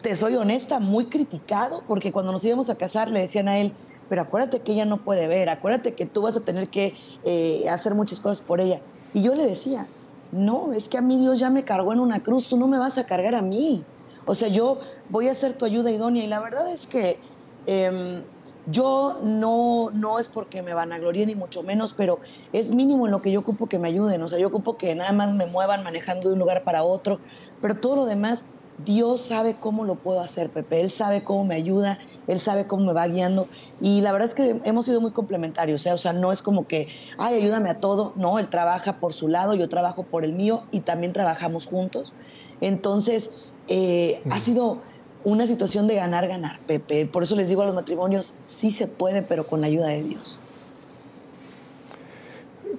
te soy honesta, muy criticado, porque cuando nos íbamos a casar le decían a él, pero acuérdate que ella no puede ver, acuérdate que tú vas a tener que eh, hacer muchas cosas por ella. Y yo le decía, no, es que a mí Dios ya me cargó en una cruz, tú no me vas a cargar a mí. O sea, yo voy a ser tu ayuda idónea. Y la verdad es que em, yo no, no es porque me van a gloriar ni mucho menos, pero es mínimo en lo que yo ocupo que me ayuden. O sea, yo ocupo que nada más me muevan manejando de un lugar para otro, pero todo lo demás, Dios sabe cómo lo puedo hacer, Pepe. Él sabe cómo me ayuda, Él sabe cómo me va guiando. Y la verdad es que hemos sido muy complementarios. ¿eh? O sea, no es como que, ay, ayúdame a todo. No, Él trabaja por su lado, yo trabajo por el mío y también trabajamos juntos. Entonces, eh, ha sido una situación de ganar, ganar, Pepe. Por eso les digo a los matrimonios, sí se puede, pero con la ayuda de Dios.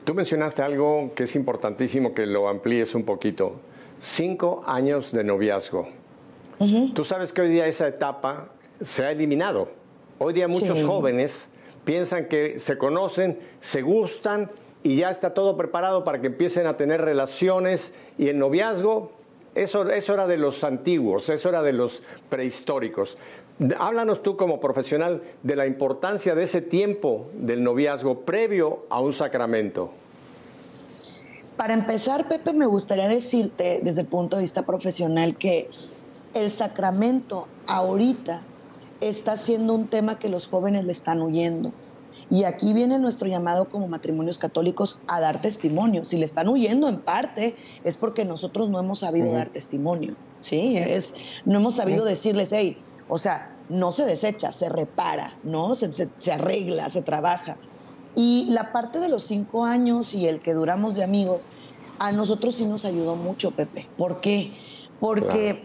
Tú mencionaste algo que es importantísimo que lo amplíes un poquito. Cinco años de noviazgo. Tú sabes que hoy día esa etapa se ha eliminado. Hoy día muchos jóvenes piensan que se conocen, se gustan y ya está todo preparado para que empiecen a tener relaciones y el noviazgo eso, era de los antiguos, eso era de los prehistóricos. Háblanos tú como profesional de la importancia de ese tiempo del noviazgo previo a un sacramento. Para empezar, Pepe, me gustaría decirte desde el punto de vista profesional que el sacramento ahorita está siendo un tema que los jóvenes le están huyendo. Y aquí viene nuestro llamado como matrimonios católicos a dar testimonio. Si le están huyendo en parte es porque nosotros no hemos sabido dar testimonio. Sí, es, no hemos sabido decirles, hey, o sea, no se desecha, se repara, ¿no? Se, se, arregla, se trabaja. Y la parte de los cinco años y el que duramos de amigos, a nosotros sí nos ayudó mucho, Pepe. ¿Por qué? Porque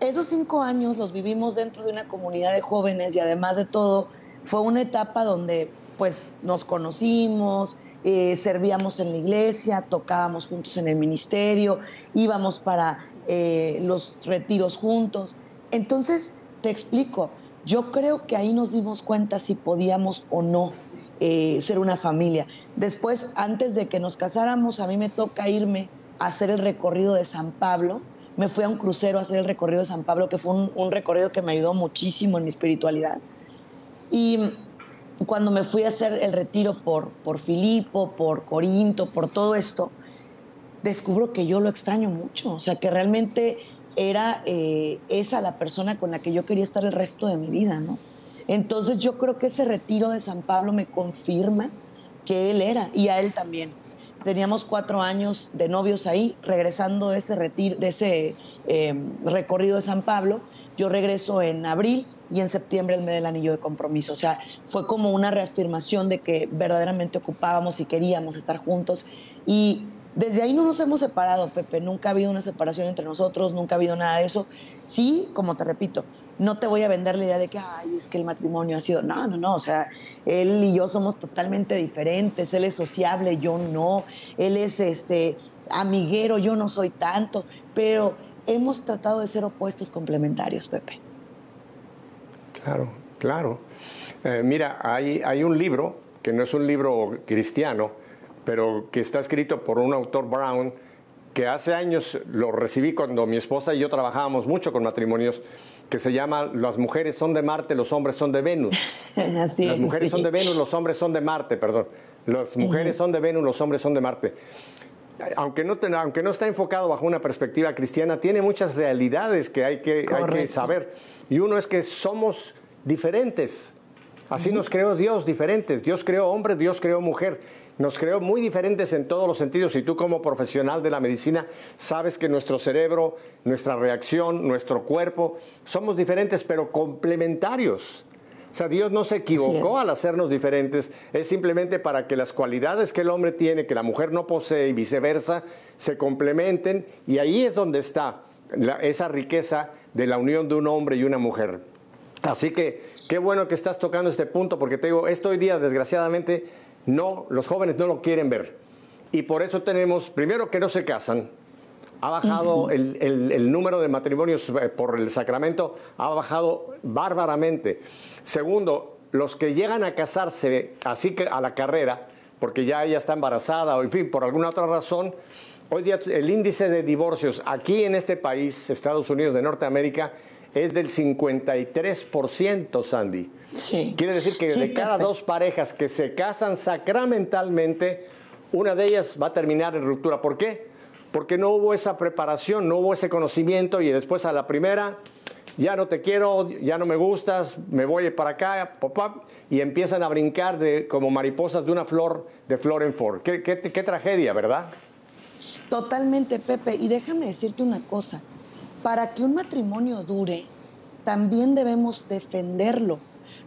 esos cinco años los vivimos dentro de una comunidad de jóvenes y además de todo, fue una etapa donde pues nos conocimos, eh, servíamos en la iglesia, tocábamos juntos en el ministerio, íbamos para eh, los retiros juntos. Entonces, te explico, yo creo que ahí nos dimos cuenta si podíamos o no eh, ser una familia. Después, antes de que nos casáramos, a mí me toca irme a hacer el recorrido de San Pablo me fui a un crucero a hacer el recorrido de San Pablo, que fue un, recorrido que me ayudó muchísimo en mi espiritualidad. Y cuando me fui a hacer el retiro por, por Filipo, por Corinto, por todo esto, descubro que yo lo extraño mucho, o sea, que realmente era eh, esa la persona con la que yo quería estar el resto de mi vida, ¿no? Entonces yo creo que ese retiro de San Pablo me confirma que él era y a él también. Teníamos cuatro años de novios ahí, regresando de ese, retiro, ese em, recorrido de San Pablo. Yo regreso en abril y en septiembre él me da el anillo de compromiso. O sea, fue como una reafirmación de que verdaderamente ocupábamos y queríamos estar juntos. Y desde ahí no nos hemos separado, Pepe. Nunca ha habido una separación entre nosotros, nunca ha habido nada de eso. Sí, como te repito, no te voy a vender la idea de que, ay, es que el matrimonio ha sido. No, no, no. O sea, él y yo somos totalmente diferentes. Él es sociable, yo no. Él es este amiguero, yo no soy tanto. Pero hemos tratado de ser opuestos complementarios, Pepe. Claro, claro. Eh, mira, hay, hay un libro que no es un libro cristiano pero que está escrito por un autor Brown, que hace años lo recibí cuando mi esposa y yo trabajábamos mucho con matrimonios, que se llama Las mujeres son de Marte, los hombres son de Venus. (laughs) Así Las mujeres son de Venus, los hombres son de Marte, perdón. Las mujeres son de Venus, los hombres son de Marte. Aunque no, aunque no está enfocado bajo una perspectiva cristiana, tiene muchas realidades que hay que, hay que saber. Y uno es que somos diferentes. Así nos creó Dios, diferentes. Dios creó hombre, Dios creó mujer nos creó muy diferentes en todos los sentidos y tú como profesional de la medicina sabes que nuestro cerebro, nuestra reacción, nuestro cuerpo, somos diferentes pero complementarios. O sea, Dios no se equivocó al hacernos diferentes, es simplemente para que las cualidades que el hombre tiene, que la mujer no posee y viceversa, se complementen y ahí es donde está esa riqueza de la unión de un hombre y una mujer. Así que qué bueno que estás tocando este punto porque te digo, esto hoy día desgraciadamente no, los jóvenes no lo quieren ver. Y por eso tenemos, primero, que no se casan. Ha bajado el, número de matrimonios eh, por el sacramento, ha bajado bárbaramente. Segundo, los que llegan a casarse así que a la carrera, porque ya ella está embarazada o en fin, por alguna otra razón, hoy día el índice de divorcios aquí en este país, Estados Unidos de Norteamérica, es del 53%, Sandy. Sí. Quiere decir que de cada dos parejas que se casan sacramentalmente, una de ellas va a terminar en ruptura. ¿Por qué? Porque no hubo esa preparación, no hubo ese conocimiento y después a la primera ya no te quiero, ya no me gustas, me voy para acá, pop, y empiezan a brincar de, como mariposas de una flor, de flor en flor. Qué, qué tragedia, ¿verdad? Totalmente, Pepe. Y déjame decirte una cosa para que un matrimonio dure, también debemos defenderlo.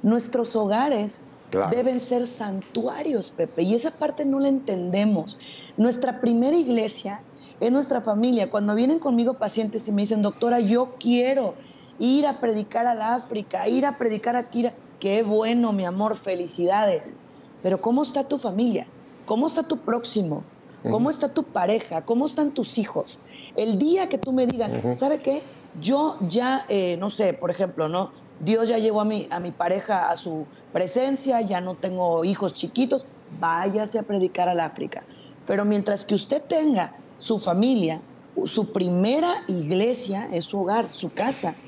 Nuestros hogares deben ser santuarios, Pepe, y esa parte no la entendemos. Nuestra primera iglesia es nuestra familia. Cuando vienen conmigo pacientes y me dicen, doctora, yo quiero ir a predicar al África, ir a predicar aquí, qué bueno, mi amor, felicidades. Pero ¿cómo está tu familia? ¿Cómo está tu próximo? ¿Cómo está tu pareja? ¿Cómo están tus hijos? El día que tú me digas, ¿sabe qué? Yo ya, eh, no sé, por ejemplo, ¿no? Dios ya llevó a mi, a mi pareja a su presencia, ya no tengo hijos chiquitos, váyase a predicar al África. Pero mientras que usted tenga su familia, su primera iglesia es su hogar, su casa.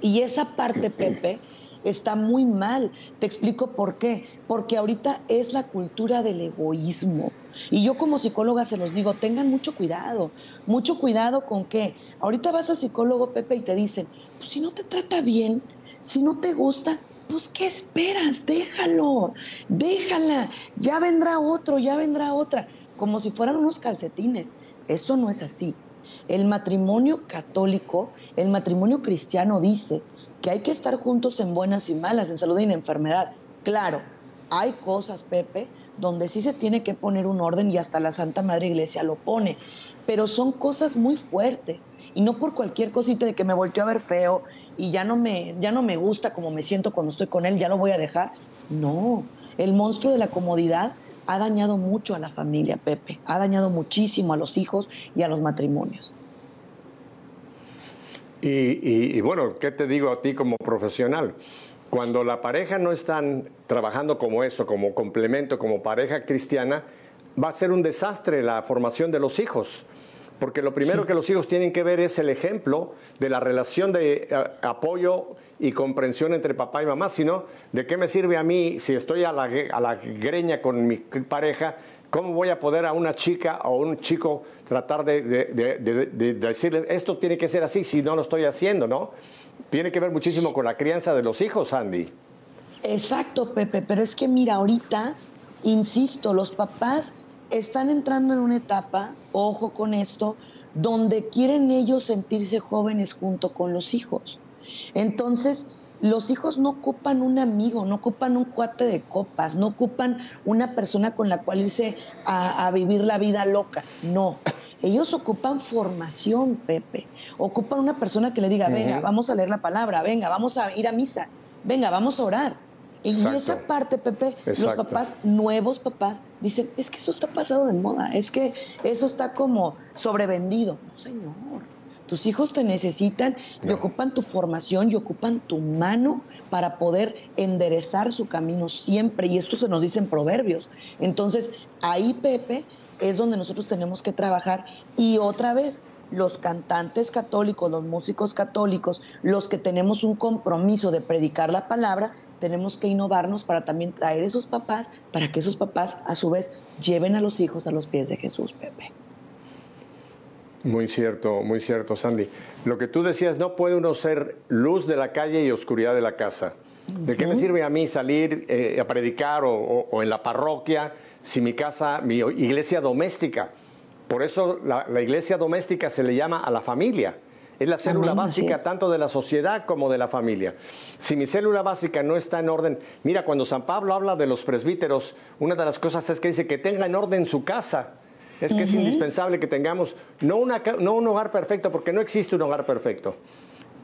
Y esa parte, (clears throat) Pepe, está muy mal. Te explico por qué. Porque ahorita es la cultura del egoísmo. Y yo como psicóloga se los digo, tengan mucho cuidado, mucho cuidado con que ahorita vas al psicólogo Pepe y te dicen, pues si no te trata bien, si no te gusta, pues ¿qué esperas? Déjalo, déjala, ya vendrá otro, ya vendrá otra, como si fueran unos calcetines. Eso no es así. El matrimonio católico, el matrimonio cristiano dice que hay que estar juntos en buenas y malas, en salud y en enfermedad. Claro, hay cosas, Pepe, donde sí se tiene que poner un orden y hasta la Santa Madre Iglesia lo pone, pero son cosas muy fuertes y no por cualquier cosita de que me volteó a ver feo y ya no me ya no me gusta como me siento cuando estoy con él, ya lo voy a dejar. No, el monstruo de la comodidad ha dañado mucho a la familia, Pepe, ha dañado muchísimo a los hijos y a los matrimonios. Y, y bueno, ¿qué te digo a ti como profesional? Cuando la pareja no están trabajando como eso, como complemento, como pareja cristiana, va a ser un desastre la formación de los hijos. porque lo primero que los hijos tienen que ver es el ejemplo de la relación de eh, apoyo y comprensión entre papá y mamá, sino de qué me sirve a mí si estoy a la, a la greña con mi pareja, cómo voy a poder a una chica o un chico tratar de, de, decirles, esto tiene que ser así si no lo estoy haciendo, ¿no? Tiene que ver muchísimo con la crianza de los hijos, Andy. Exacto, Pepe, pero es que mira, ahorita, insisto, los papás están entrando en una etapa, ojo con esto, donde quieren ellos sentirse jóvenes junto con los hijos. Entonces, los hijos no ocupan un amigo, no ocupan un cuate de copas, no ocupan una persona con la cual irse a, vivir la vida loca. No. Ellos ocupan formación, Pepe. Ocupan una persona que le diga, venga, vamos a leer la palabra, venga, vamos a ir a misa, venga, vamos a orar. Y esa parte, Pepe, los papás, nuevos papás, dicen, es que eso está pasado de moda, es que eso está como sobrevendido. No, señor. Tus hijos te necesitan y ocupan tu formación y ocupan tu mano para poder enderezar su camino siempre. Y esto se nos dice en proverbios. Entonces, ahí, Pepe, es donde nosotros tenemos que trabajar. Y otra vez, los cantantes católicos, los músicos católicos, los que tenemos un compromiso de predicar la palabra, tenemos que innovarnos para también traer esos papás, para que esos papás a su vez lleven a los hijos a los pies de Jesús, Pepe. Muy cierto, muy cierto, Sandy. Lo que tú decías, no puede uno ser luz de la calle y oscuridad de la casa. ¿De qué me sirve a mí salir eh, a predicar o, en la parroquia si mi casa, mi iglesia doméstica? Por eso la iglesia doméstica se le llama a la familia. Es la célula básica tanto de la sociedad como de la familia. Si mi célula básica no está en orden, mira, cuando San Pablo habla de los presbíteros, una de las cosas es que dice que tenga en orden su casa. Es que es indispensable que tengamos no, no un hogar perfecto, porque no existe un hogar perfecto.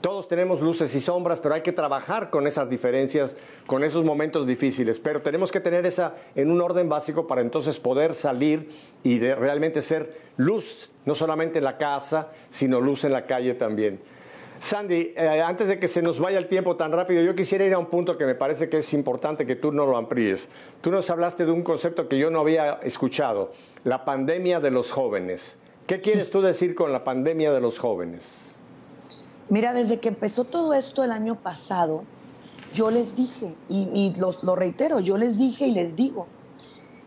Todos tenemos luces y sombras, pero hay que trabajar con esas diferencias, con esos momentos difíciles. Pero tenemos que tener esa en un orden básico para entonces poder salir y realmente ser luz, no solamente en la casa, sino luz en la calle también. Sandy, eh, antes de que se nos vaya el tiempo tan rápido, yo quisiera ir a un punto que me parece que es importante que tú no lo amplíes. Tú nos hablaste de un concepto que yo no había escuchado, la pandemia de los jóvenes. ¿Qué quieres tú decir con la pandemia de los jóvenes? Mira, desde que empezó todo esto el año pasado, yo les dije, y, lo reitero, yo les dije y les digo,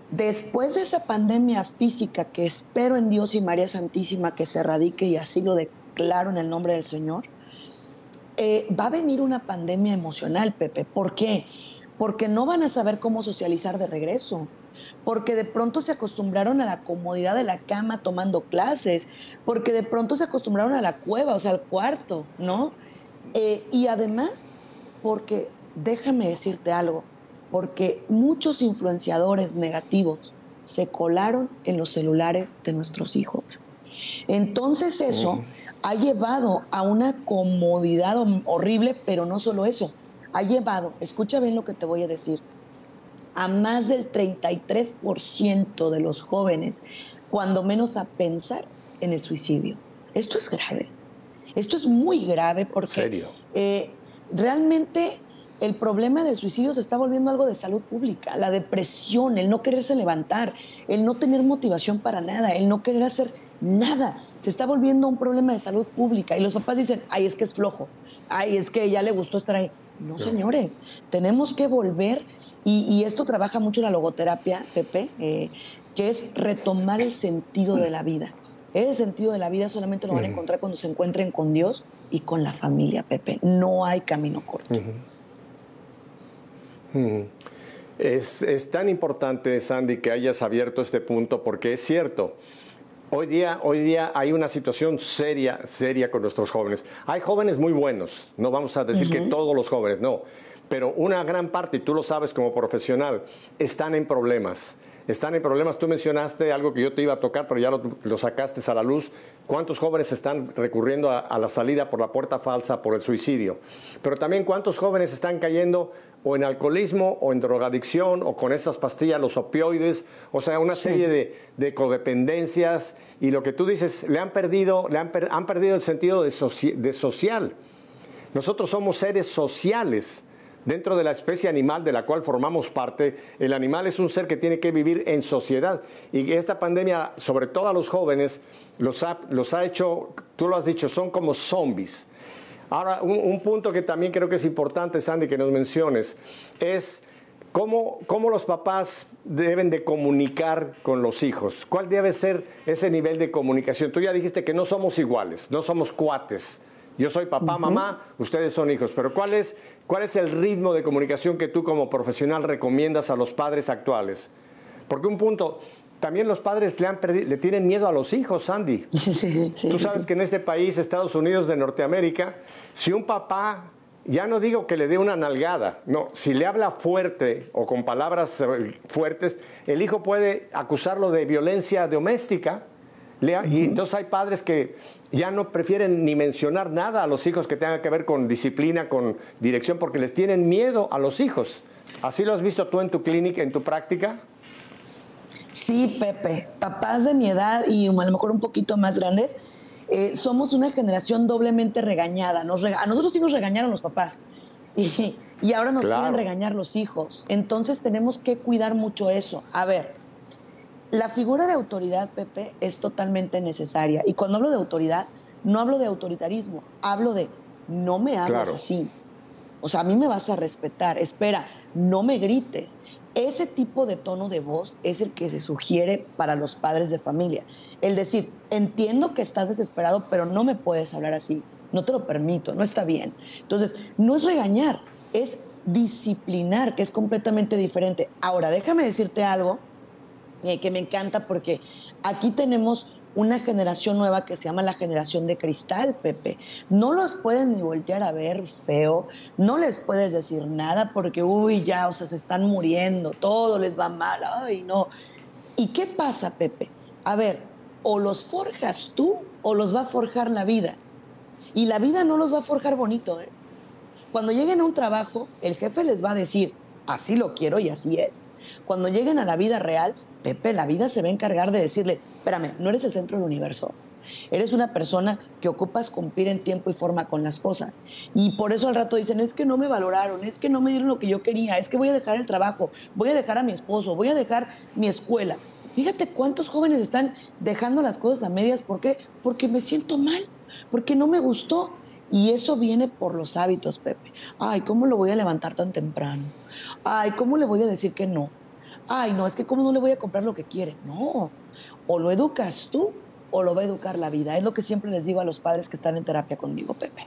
después de esa pandemia física que espero en Dios y María Santísima que se erradique y así lo declaro en el nombre del Señor, eh, va a venir una pandemia emocional, Pepe. ¿Por qué? Porque no van a saber cómo socializar de regreso porque de pronto se acostumbraron a la comodidad de la cama tomando clases, porque de pronto se acostumbraron a la cueva, o sea, al cuarto, ¿no? Eh, y además, porque, déjame decirte algo, porque muchos influenciadores negativos se colaron en los celulares de nuestros hijos. Entonces eso ha llevado a una comodidad horrible, pero no solo eso, ha llevado, escucha bien lo que te voy a decir, a más del 33% de los jóvenes, cuando menos a pensar en el suicidio. Esto es grave. Esto es muy grave porque eh, realmente el problema del suicidio se está volviendo algo de salud pública. La depresión, el no quererse levantar, el no tener motivación para nada, el no querer hacer nada, se está volviendo un problema de salud pública. Y los papás dicen, ay, es que es flojo, ay, es que ya le gustó estar ahí. No, señores, tenemos que volver y, esto trabaja mucho la logoterapia, Pepe, eh, que es retomar el sentido de la vida. Ese sentido de la vida solamente lo van a encontrar cuando se encuentren con Dios y con la familia, Pepe. No hay camino corto. Es, es, tan importante, Sandy, que hayas abierto este punto porque es cierto. Hoy día, hoy día hay una situación seria, seria con nuestros jóvenes. Hay jóvenes muy buenos, no vamos a decir que todos los jóvenes, no pero una gran parte, y tú lo sabes como profesional, están en problemas. Están en problemas. Tú mencionaste algo que yo te iba a tocar, pero ya lo, sacaste a la luz. ¿Cuántos jóvenes están recurriendo a, la salida por la puerta falsa, por el suicidio? Pero también cuántos jóvenes están cayendo o en alcoholismo o en drogadicción o con estas pastillas, los opioides, o sea, una serie de, codependencias y lo que tú dices, le han perdido, le han, perdido el sentido de social. Nosotros somos seres sociales dentro de la especie animal de la cual formamos parte, el animal es un ser que tiene que vivir en sociedad. Y esta pandemia, sobre todo a los jóvenes, los ha, los ha hecho, tú lo has dicho, son como zombies. Ahora, un, un punto que también creo que es importante, Sandy, que nos menciones, es ¿Cómo, ¿Cómo, los papás deben de comunicar con los hijos? ¿Cuál debe ser ese nivel de comunicación? Tú ya dijiste que no somos iguales, no somos cuates. Yo soy papá, mamá, ustedes son hijos, pero ¿cuál es, ¿cuál es el ritmo de comunicación que tú como profesional recomiendas a los padres actuales? Porque un punto, también los padres le, han le tienen miedo a los hijos, Sandy. (laughs) Sí, sí, sí, Tú sabes que en este país, Estados Unidos de Norteamérica, si un papá ya no digo que le dé una nalgada, no, si le habla fuerte o con palabras eh, fuertes, el hijo puede acusarlo de violencia doméstica. Y entonces hay padres que ya no prefieren ni mencionar nada a los hijos que tenga que ver con disciplina, con dirección, porque les tienen miedo a los hijos. ¿Así lo has visto tú en tu clínica, en tu práctica? Sí, Pepe. Papás de mi edad y a lo mejor un poquito más grandes eh, somos una generación doblemente regañada. Nos a nosotros sí nos regañaron los papás (laughs) y, y ahora nos quieren regañar los hijos. Entonces tenemos que cuidar mucho eso. A ver, la figura de autoridad, Pepe, es totalmente necesaria. Y cuando hablo de autoridad, no hablo de autoritarismo, hablo de no me hables así. O sea, a mí me vas a respetar. Espera, no me grites. Ese tipo de tono de voz es el que se sugiere para los padres de familia. El decir, entiendo que estás desesperado, pero no me puedes hablar así. No te lo permito, no está bien. Entonces, no es regañar, es disciplinar, que es completamente diferente. Ahora, déjame decirte algo eh, que me encanta porque aquí tenemos una generación nueva que se llama la generación de cristal, Pepe. No los puedes ni voltear a ver feo, no les puedes decir nada porque, uy, ya, o sea, se están muriendo, todo les va mal, ay, no. ¿Y qué pasa, Pepe? A ver, o los forjas tú o los va a forjar la vida. Y la vida no los va a forjar bonito. ¿eh? Cuando lleguen a un trabajo, el jefe les va a decir, así lo quiero y así es. Cuando lleguen a la vida real, Pepe, la vida se va a encargar de decirle, espérame, no eres el centro del universo. Eres una persona que ocupas cumplir en tiempo y forma con las cosas. Y por eso al rato dicen, es que no me valoraron, es que no me dieron lo que yo quería, es que voy a dejar el trabajo, voy a dejar a mi esposo, voy a dejar mi escuela. Fíjate cuántos jóvenes están dejando las cosas a medias. ¿Por qué? Porque me siento mal, porque no me gustó. Y eso viene por los hábitos, Pepe. Ay, ¿cómo lo voy a levantar tan temprano? Ay, ¿cómo le voy a decir que no? Ay, no, es que ¿cómo no le voy a comprar lo que quiere? No, o lo educas tú o lo va a educar la vida. Es lo que siempre les digo a los padres que están en terapia conmigo, Pepe.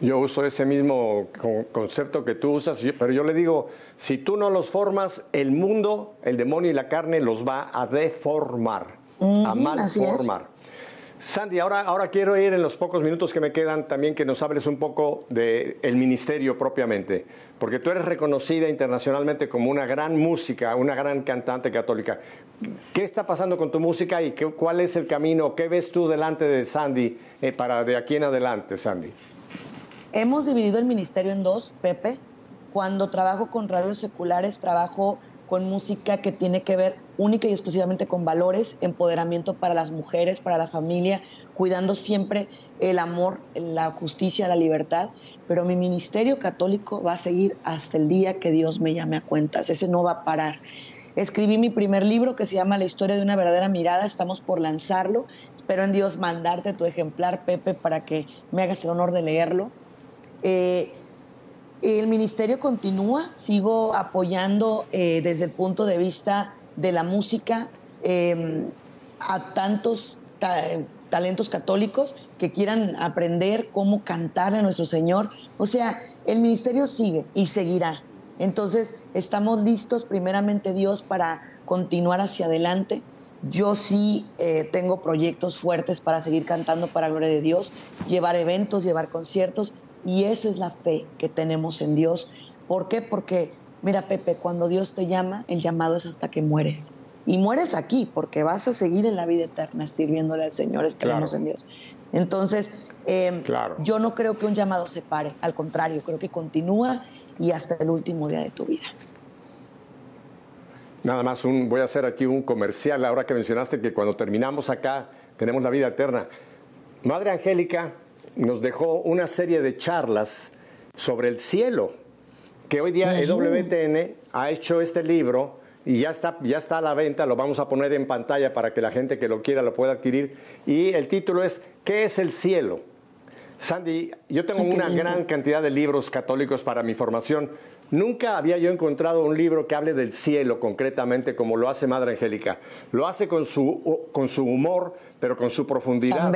Yo uso ese mismo concepto que tú usas, pero yo le digo, si tú no los formas, el mundo, el demonio y la carne los va a deformar, a malformar. Sandy, ahora, ahora quiero ir en los pocos minutos que me quedan también que nos hables un poco del el ministerio propiamente, porque tú eres reconocida internacionalmente como una gran música, una gran cantante católica. ¿Qué está pasando con tu música y qué, cuál es el camino? ¿Qué ves tú delante de Sandy eh, para de aquí en adelante, Sandy? Hemos dividido el ministerio en dos, Pepe. Cuando trabajo con radios seculares, trabajo con música que tiene que ver única y exclusivamente con valores, empoderamiento para las mujeres, para la familia, cuidando siempre el amor, la justicia, la libertad. Pero mi ministerio católico va a seguir hasta el día que Dios me llame a cuentas. Ese no va a parar. Escribí mi primer libro que se llama La historia de una verdadera mirada. Estamos por lanzarlo. Espero en Dios mandarte tu ejemplar, Pepe, para que me hagas el honor de leerlo. Eh, el ministerio continúa, sigo apoyando eh, desde el punto de vista de la música em, a tantos talentos católicos que quieran aprender cómo cantar a nuestro Señor. O sea, el ministerio sigue y seguirá. Entonces, estamos listos, primeramente Dios, para continuar hacia adelante. Yo sí eh, tengo proyectos fuertes para seguir cantando para gloria de Dios, llevar eventos, llevar conciertos y esa es la fe que tenemos en Dios. ¿Por qué? Porque, mira Pepe, cuando Dios te llama, el llamado es hasta que mueres. Y mueres aquí porque vas a seguir en la vida eterna sirviéndole al Señor, esperemos en Dios. Entonces, em, yo no creo que un llamado se pare, al contrario, creo que continúa y hasta el último día de tu vida. Nada más, un, voy a hacer aquí un comercial ahora que mencionaste que cuando terminamos acá tenemos la vida eterna. Madre Angélica, nos dejó una serie de charlas sobre el cielo, que hoy día el WTN ha hecho este libro y ya está, ya está a la venta, lo vamos a poner en pantalla para que la gente que lo quiera lo pueda adquirir. Y el título es ¿Qué es el cielo? Sandy, yo tengo una gran cantidad de libros católicos para mi formación. Nunca había yo encontrado un libro que hable del cielo concretamente como lo hace Madre Angélica. Lo hace con su, con su humor, pero con su profundidad.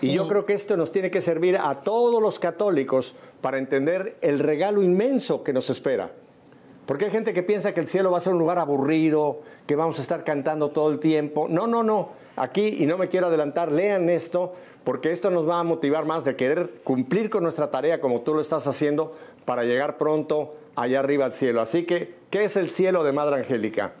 Y yo creo que esto nos tiene que servir a todos los católicos para entender el regalo inmenso que nos espera. Porque hay gente que piensa que el cielo va a ser un lugar aburrido, que vamos a estar cantando todo el tiempo. No, no, no. Aquí, y no me quiero adelantar, lean esto, porque esto nos va a motivar más de querer cumplir con nuestra tarea como tú lo estás haciendo para llegar pronto allá arriba al cielo. Así que, ¿qué es el cielo de Madre Angélica?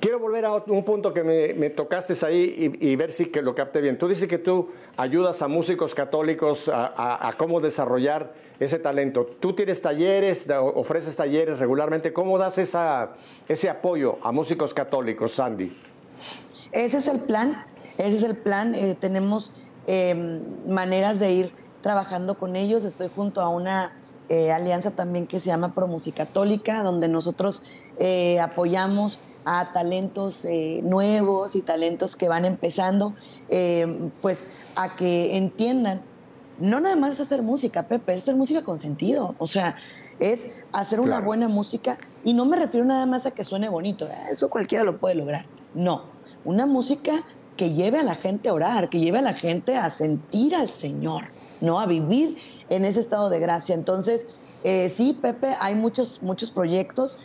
Quiero volver a un punto que me, tocaste ahí y, ver si que lo capté bien. Tú dices que tú ayudas a músicos católicos a, cómo desarrollar ese talento. Tú tienes talleres, ofreces talleres regularmente. ¿Cómo das esa, ese apoyo a músicos católicos, Sandy? Ese es el plan, ese es el plan. Eh, tenemos em, maneras de ir trabajando con ellos. Estoy junto a una eh, alianza también que se llama Católica, donde nosotros eh, apoyamos a talentos eh, nuevos y talentos que van empezando, eh, pues a que entiendan, no nada más es hacer música, Pepe, es hacer música con sentido, o sea, es hacer una buena música y no me refiero nada más a que suene bonito, eso cualquiera lo puede lograr, no, una música que lleve a la gente a orar, que lleve a la gente a sentir al Señor, ¿no? A vivir en ese estado de gracia. Entonces, eh, sí, Pepe, hay muchos, muchos proyectos.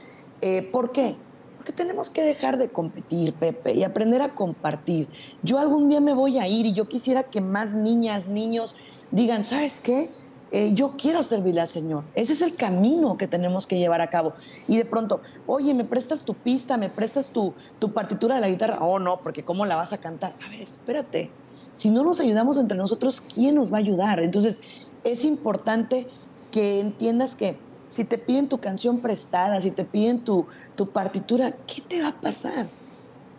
¿Por qué? Porque tenemos que dejar de competir, Pepe, y aprender a compartir. Yo algún día me voy a ir y yo quisiera que más niñas, niños digan, ¿sabes qué? Eh, yo quiero servirle al Señor. Ese es el camino que tenemos que llevar a cabo. Y de pronto, oye, ¿me prestas tu pista? ¿Me prestas tu, tu partitura de la guitarra? Oh, no, porque ¿cómo la vas a cantar? A ver, espérate. Si no nos ayudamos entre nosotros, ¿quién nos va a ayudar? Entonces, es importante que entiendas que si te piden tu canción prestada, si te piden tu, tu partitura, ¿qué te va a pasar?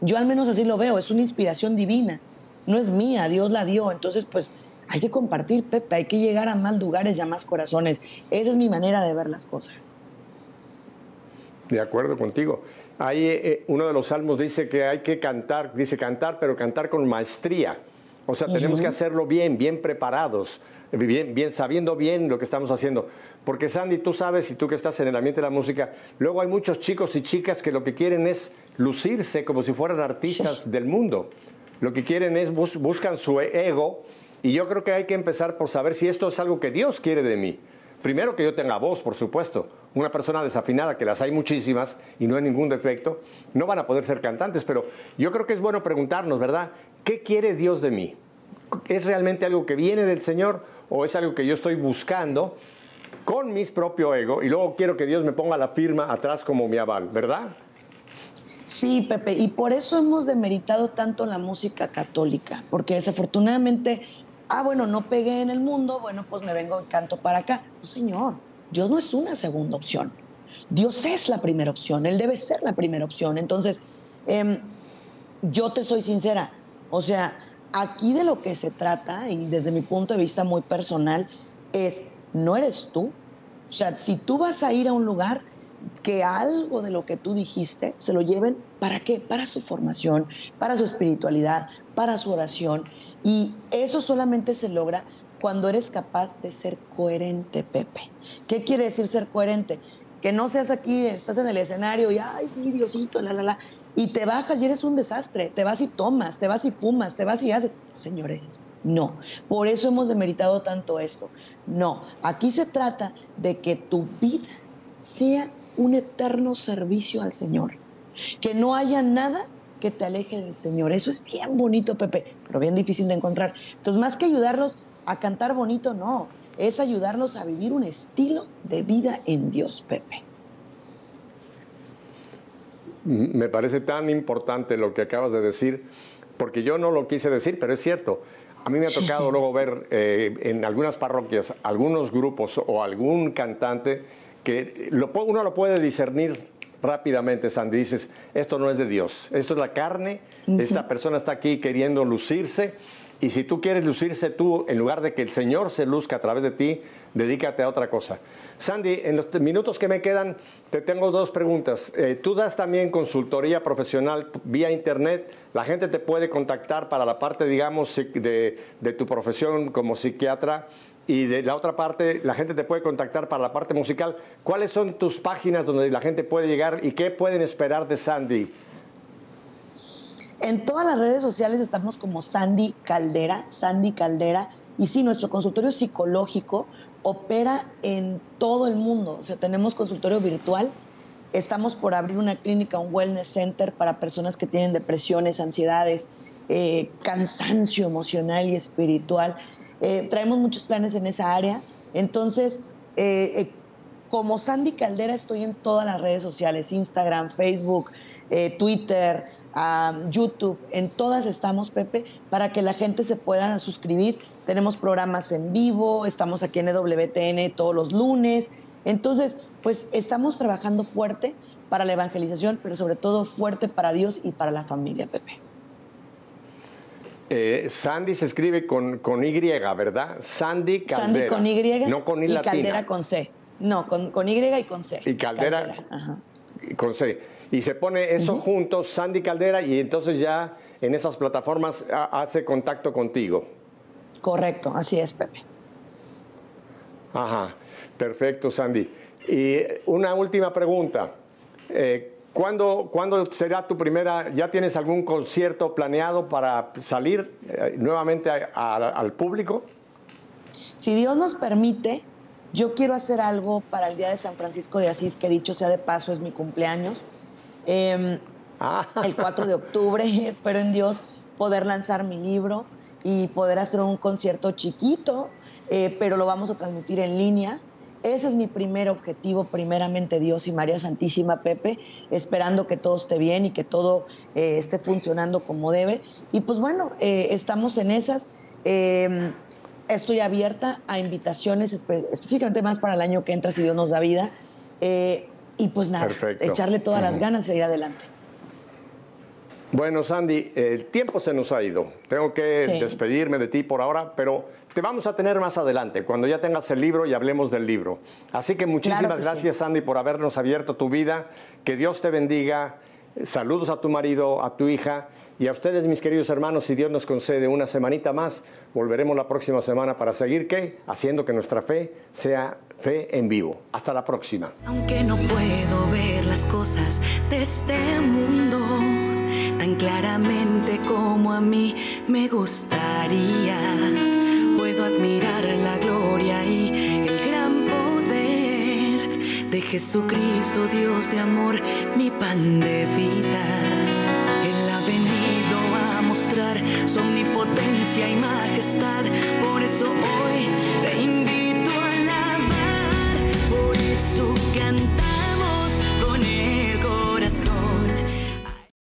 Yo al menos así lo veo, es una inspiración divina, no es mía, Dios la dio, entonces pues hay que compartir, Pepe, hay que llegar a más lugares y a más corazones. Esa es mi manera de ver las cosas. De acuerdo contigo. Ahí eh, uno de los salmos dice que hay que cantar, dice cantar, pero cantar con maestría. O sea, tenemos que hacerlo bien, bien preparados, bien, bien, sabiendo bien lo que estamos haciendo. Porque Sandy, tú sabes, y tú que estás en el ambiente de la música, luego hay muchos chicos y chicas que lo que quieren es lucirse como si fueran artistas del mundo. Lo que quieren es, buscan su ego, y yo creo que hay que empezar por saber si esto es algo que Dios quiere de mí. Primero que yo tenga voz, por supuesto. Una persona desafinada, que las hay muchísimas y no hay ningún defecto, no van a poder ser cantantes, pero yo creo que es bueno preguntarnos, ¿verdad? ¿Qué quiere Dios de mí? ¿Es realmente algo que viene del Señor o es algo que yo estoy buscando con mi propio ego y luego quiero que Dios me ponga la firma atrás como mi aval, ¿verdad? Sí, Pepe, y por eso hemos demeritado tanto la música católica, porque desafortunadamente, ah, bueno, no pegué en el mundo, bueno, pues me vengo en canto para acá. No, señor, Dios no es una segunda opción. Dios es la primera opción, Él debe ser la primera opción. Entonces, em, yo te soy sincera, o sea, aquí de lo que se trata, y desde mi punto de vista muy personal, es no eres tú. O sea, si tú vas a ir a un lugar, que algo de lo que tú dijiste se lo lleven, ¿para qué? Para su formación, para su espiritualidad, para su oración. Y eso solamente se logra cuando eres capaz de ser coherente, Pepe. ¿Qué quiere decir ser coherente? Que no seas aquí, estás en el escenario y, ay, sí, Diosito, la, la, la y te bajas y eres un desastre, te vas y tomas, te vas y fumas, te vas y haces. Señores, no. Por eso hemos demeritado tanto esto. No, aquí se trata de que tu vida sea un eterno servicio al Señor. Que no haya nada que te aleje del Señor. Eso es bien bonito, Pepe, pero bien difícil de encontrar. Entonces, más que ayudarlos a cantar bonito, no. Es ayudarlos a vivir un estilo de vida en Dios, Pepe me parece tan importante lo que acabas de decir, porque yo no lo quise decir, pero es cierto. A mí me ha tocado (laughs) luego ver eh, en algunas parroquias algunos grupos o algún cantante que uno lo puede discernir rápidamente, Sandy. Dices, esto no es de Dios, esto es la carne, esta persona está aquí queriendo lucirse Y si tú quieres lucirse tú, en lugar de que el Señor se luzca a través de ti, dedícate a otra cosa. Sandy, en los minutos que me quedan, te tengo dos preguntas. Eh, tú das también consultoría profesional vía Internet. La gente te puede contactar para la parte, digamos, de, de tu profesión como psiquiatra. Y de la otra parte, la gente te puede contactar para la parte musical. ¿Cuáles son tus páginas donde la gente puede llegar y qué pueden esperar de Sandy? En todas las redes sociales estamos como Sandy Caldera, Sandy Caldera. Y sí, nuestro consultorio psicológico opera en todo el mundo. O sea, tenemos consultorio virtual. Estamos por abrir una clínica, un wellness center para personas que tienen depresiones, ansiedades, eh, cansancio emocional y espiritual. Eh, traemos muchos planes en esa área. Entonces, eh, como Sandy Caldera estoy en todas las redes sociales, Instagram, Facebook, Twitter, YouTube, en todas estamos, Pepe, para que la gente se pueda suscribir. Tenemos programas en vivo, estamos aquí en EWTN todos los lunes. Entonces, pues estamos trabajando fuerte para la evangelización, pero sobre todo fuerte para Dios y para la familia, Pepe. Eh, Sandy se escribe con, con, Y, ¿verdad? Sandy Caldera. Sandy con Y. No con I y Caldera con C. No, con, con Y y con C. Y Caldera, con C y se pone eso juntos, Sandy Caldera, y entonces ya en esas plataformas hace contacto contigo. Correcto, así es, Pepe. Ajá, perfecto, Sandy. Y una última pregunta. Eh, ¿cuándo, será tu primera, ya tienes algún concierto planeado para salir eh, nuevamente al público? Si Dios nos permite, yo quiero hacer algo para el Día de San Francisco de Asís, que dicho sea de paso, es mi cumpleaños. Em, ah. El 4 de octubre (laughs) espero en Dios poder lanzar mi libro y poder hacer un concierto chiquito, eh, pero lo vamos a transmitir en línea. Ese es mi primer objetivo, primeramente Dios y María Santísima Pepe, esperando que todo esté bien y que todo eh, esté funcionando como debe. Y pues bueno, eh, estamos en esas. Em, estoy abierta a invitaciones específicamente más para el año que entra, si Dios nos da vida. Y pues nada, echarle todas las ganas y ir adelante. Bueno, Sandy, el tiempo se nos ha ido. Tengo que despedirme de ti por ahora, pero te vamos a tener más adelante, cuando ya tengas el libro y hablemos del libro. Así que muchísimas gracias, Sandy, por habernos abierto tu vida. Que Dios te bendiga. Saludos a tu marido, a tu hija y a ustedes, mis queridos hermanos, si Dios nos concede una semanita más, volveremos la próxima semana para seguir qué? Haciendo que nuestra fe sea fe en vivo. Hasta la próxima. Aunque no puedo ver las cosas de este mundo tan claramente como a mí me gustaría. Puedo admirar la gloria y el gran poder de Jesucristo, Dios de amor, mi pan de vida. Él ha venido a mostrar su omnipotencia y majestad, por eso hoy te invito a alabar, por eso cantar.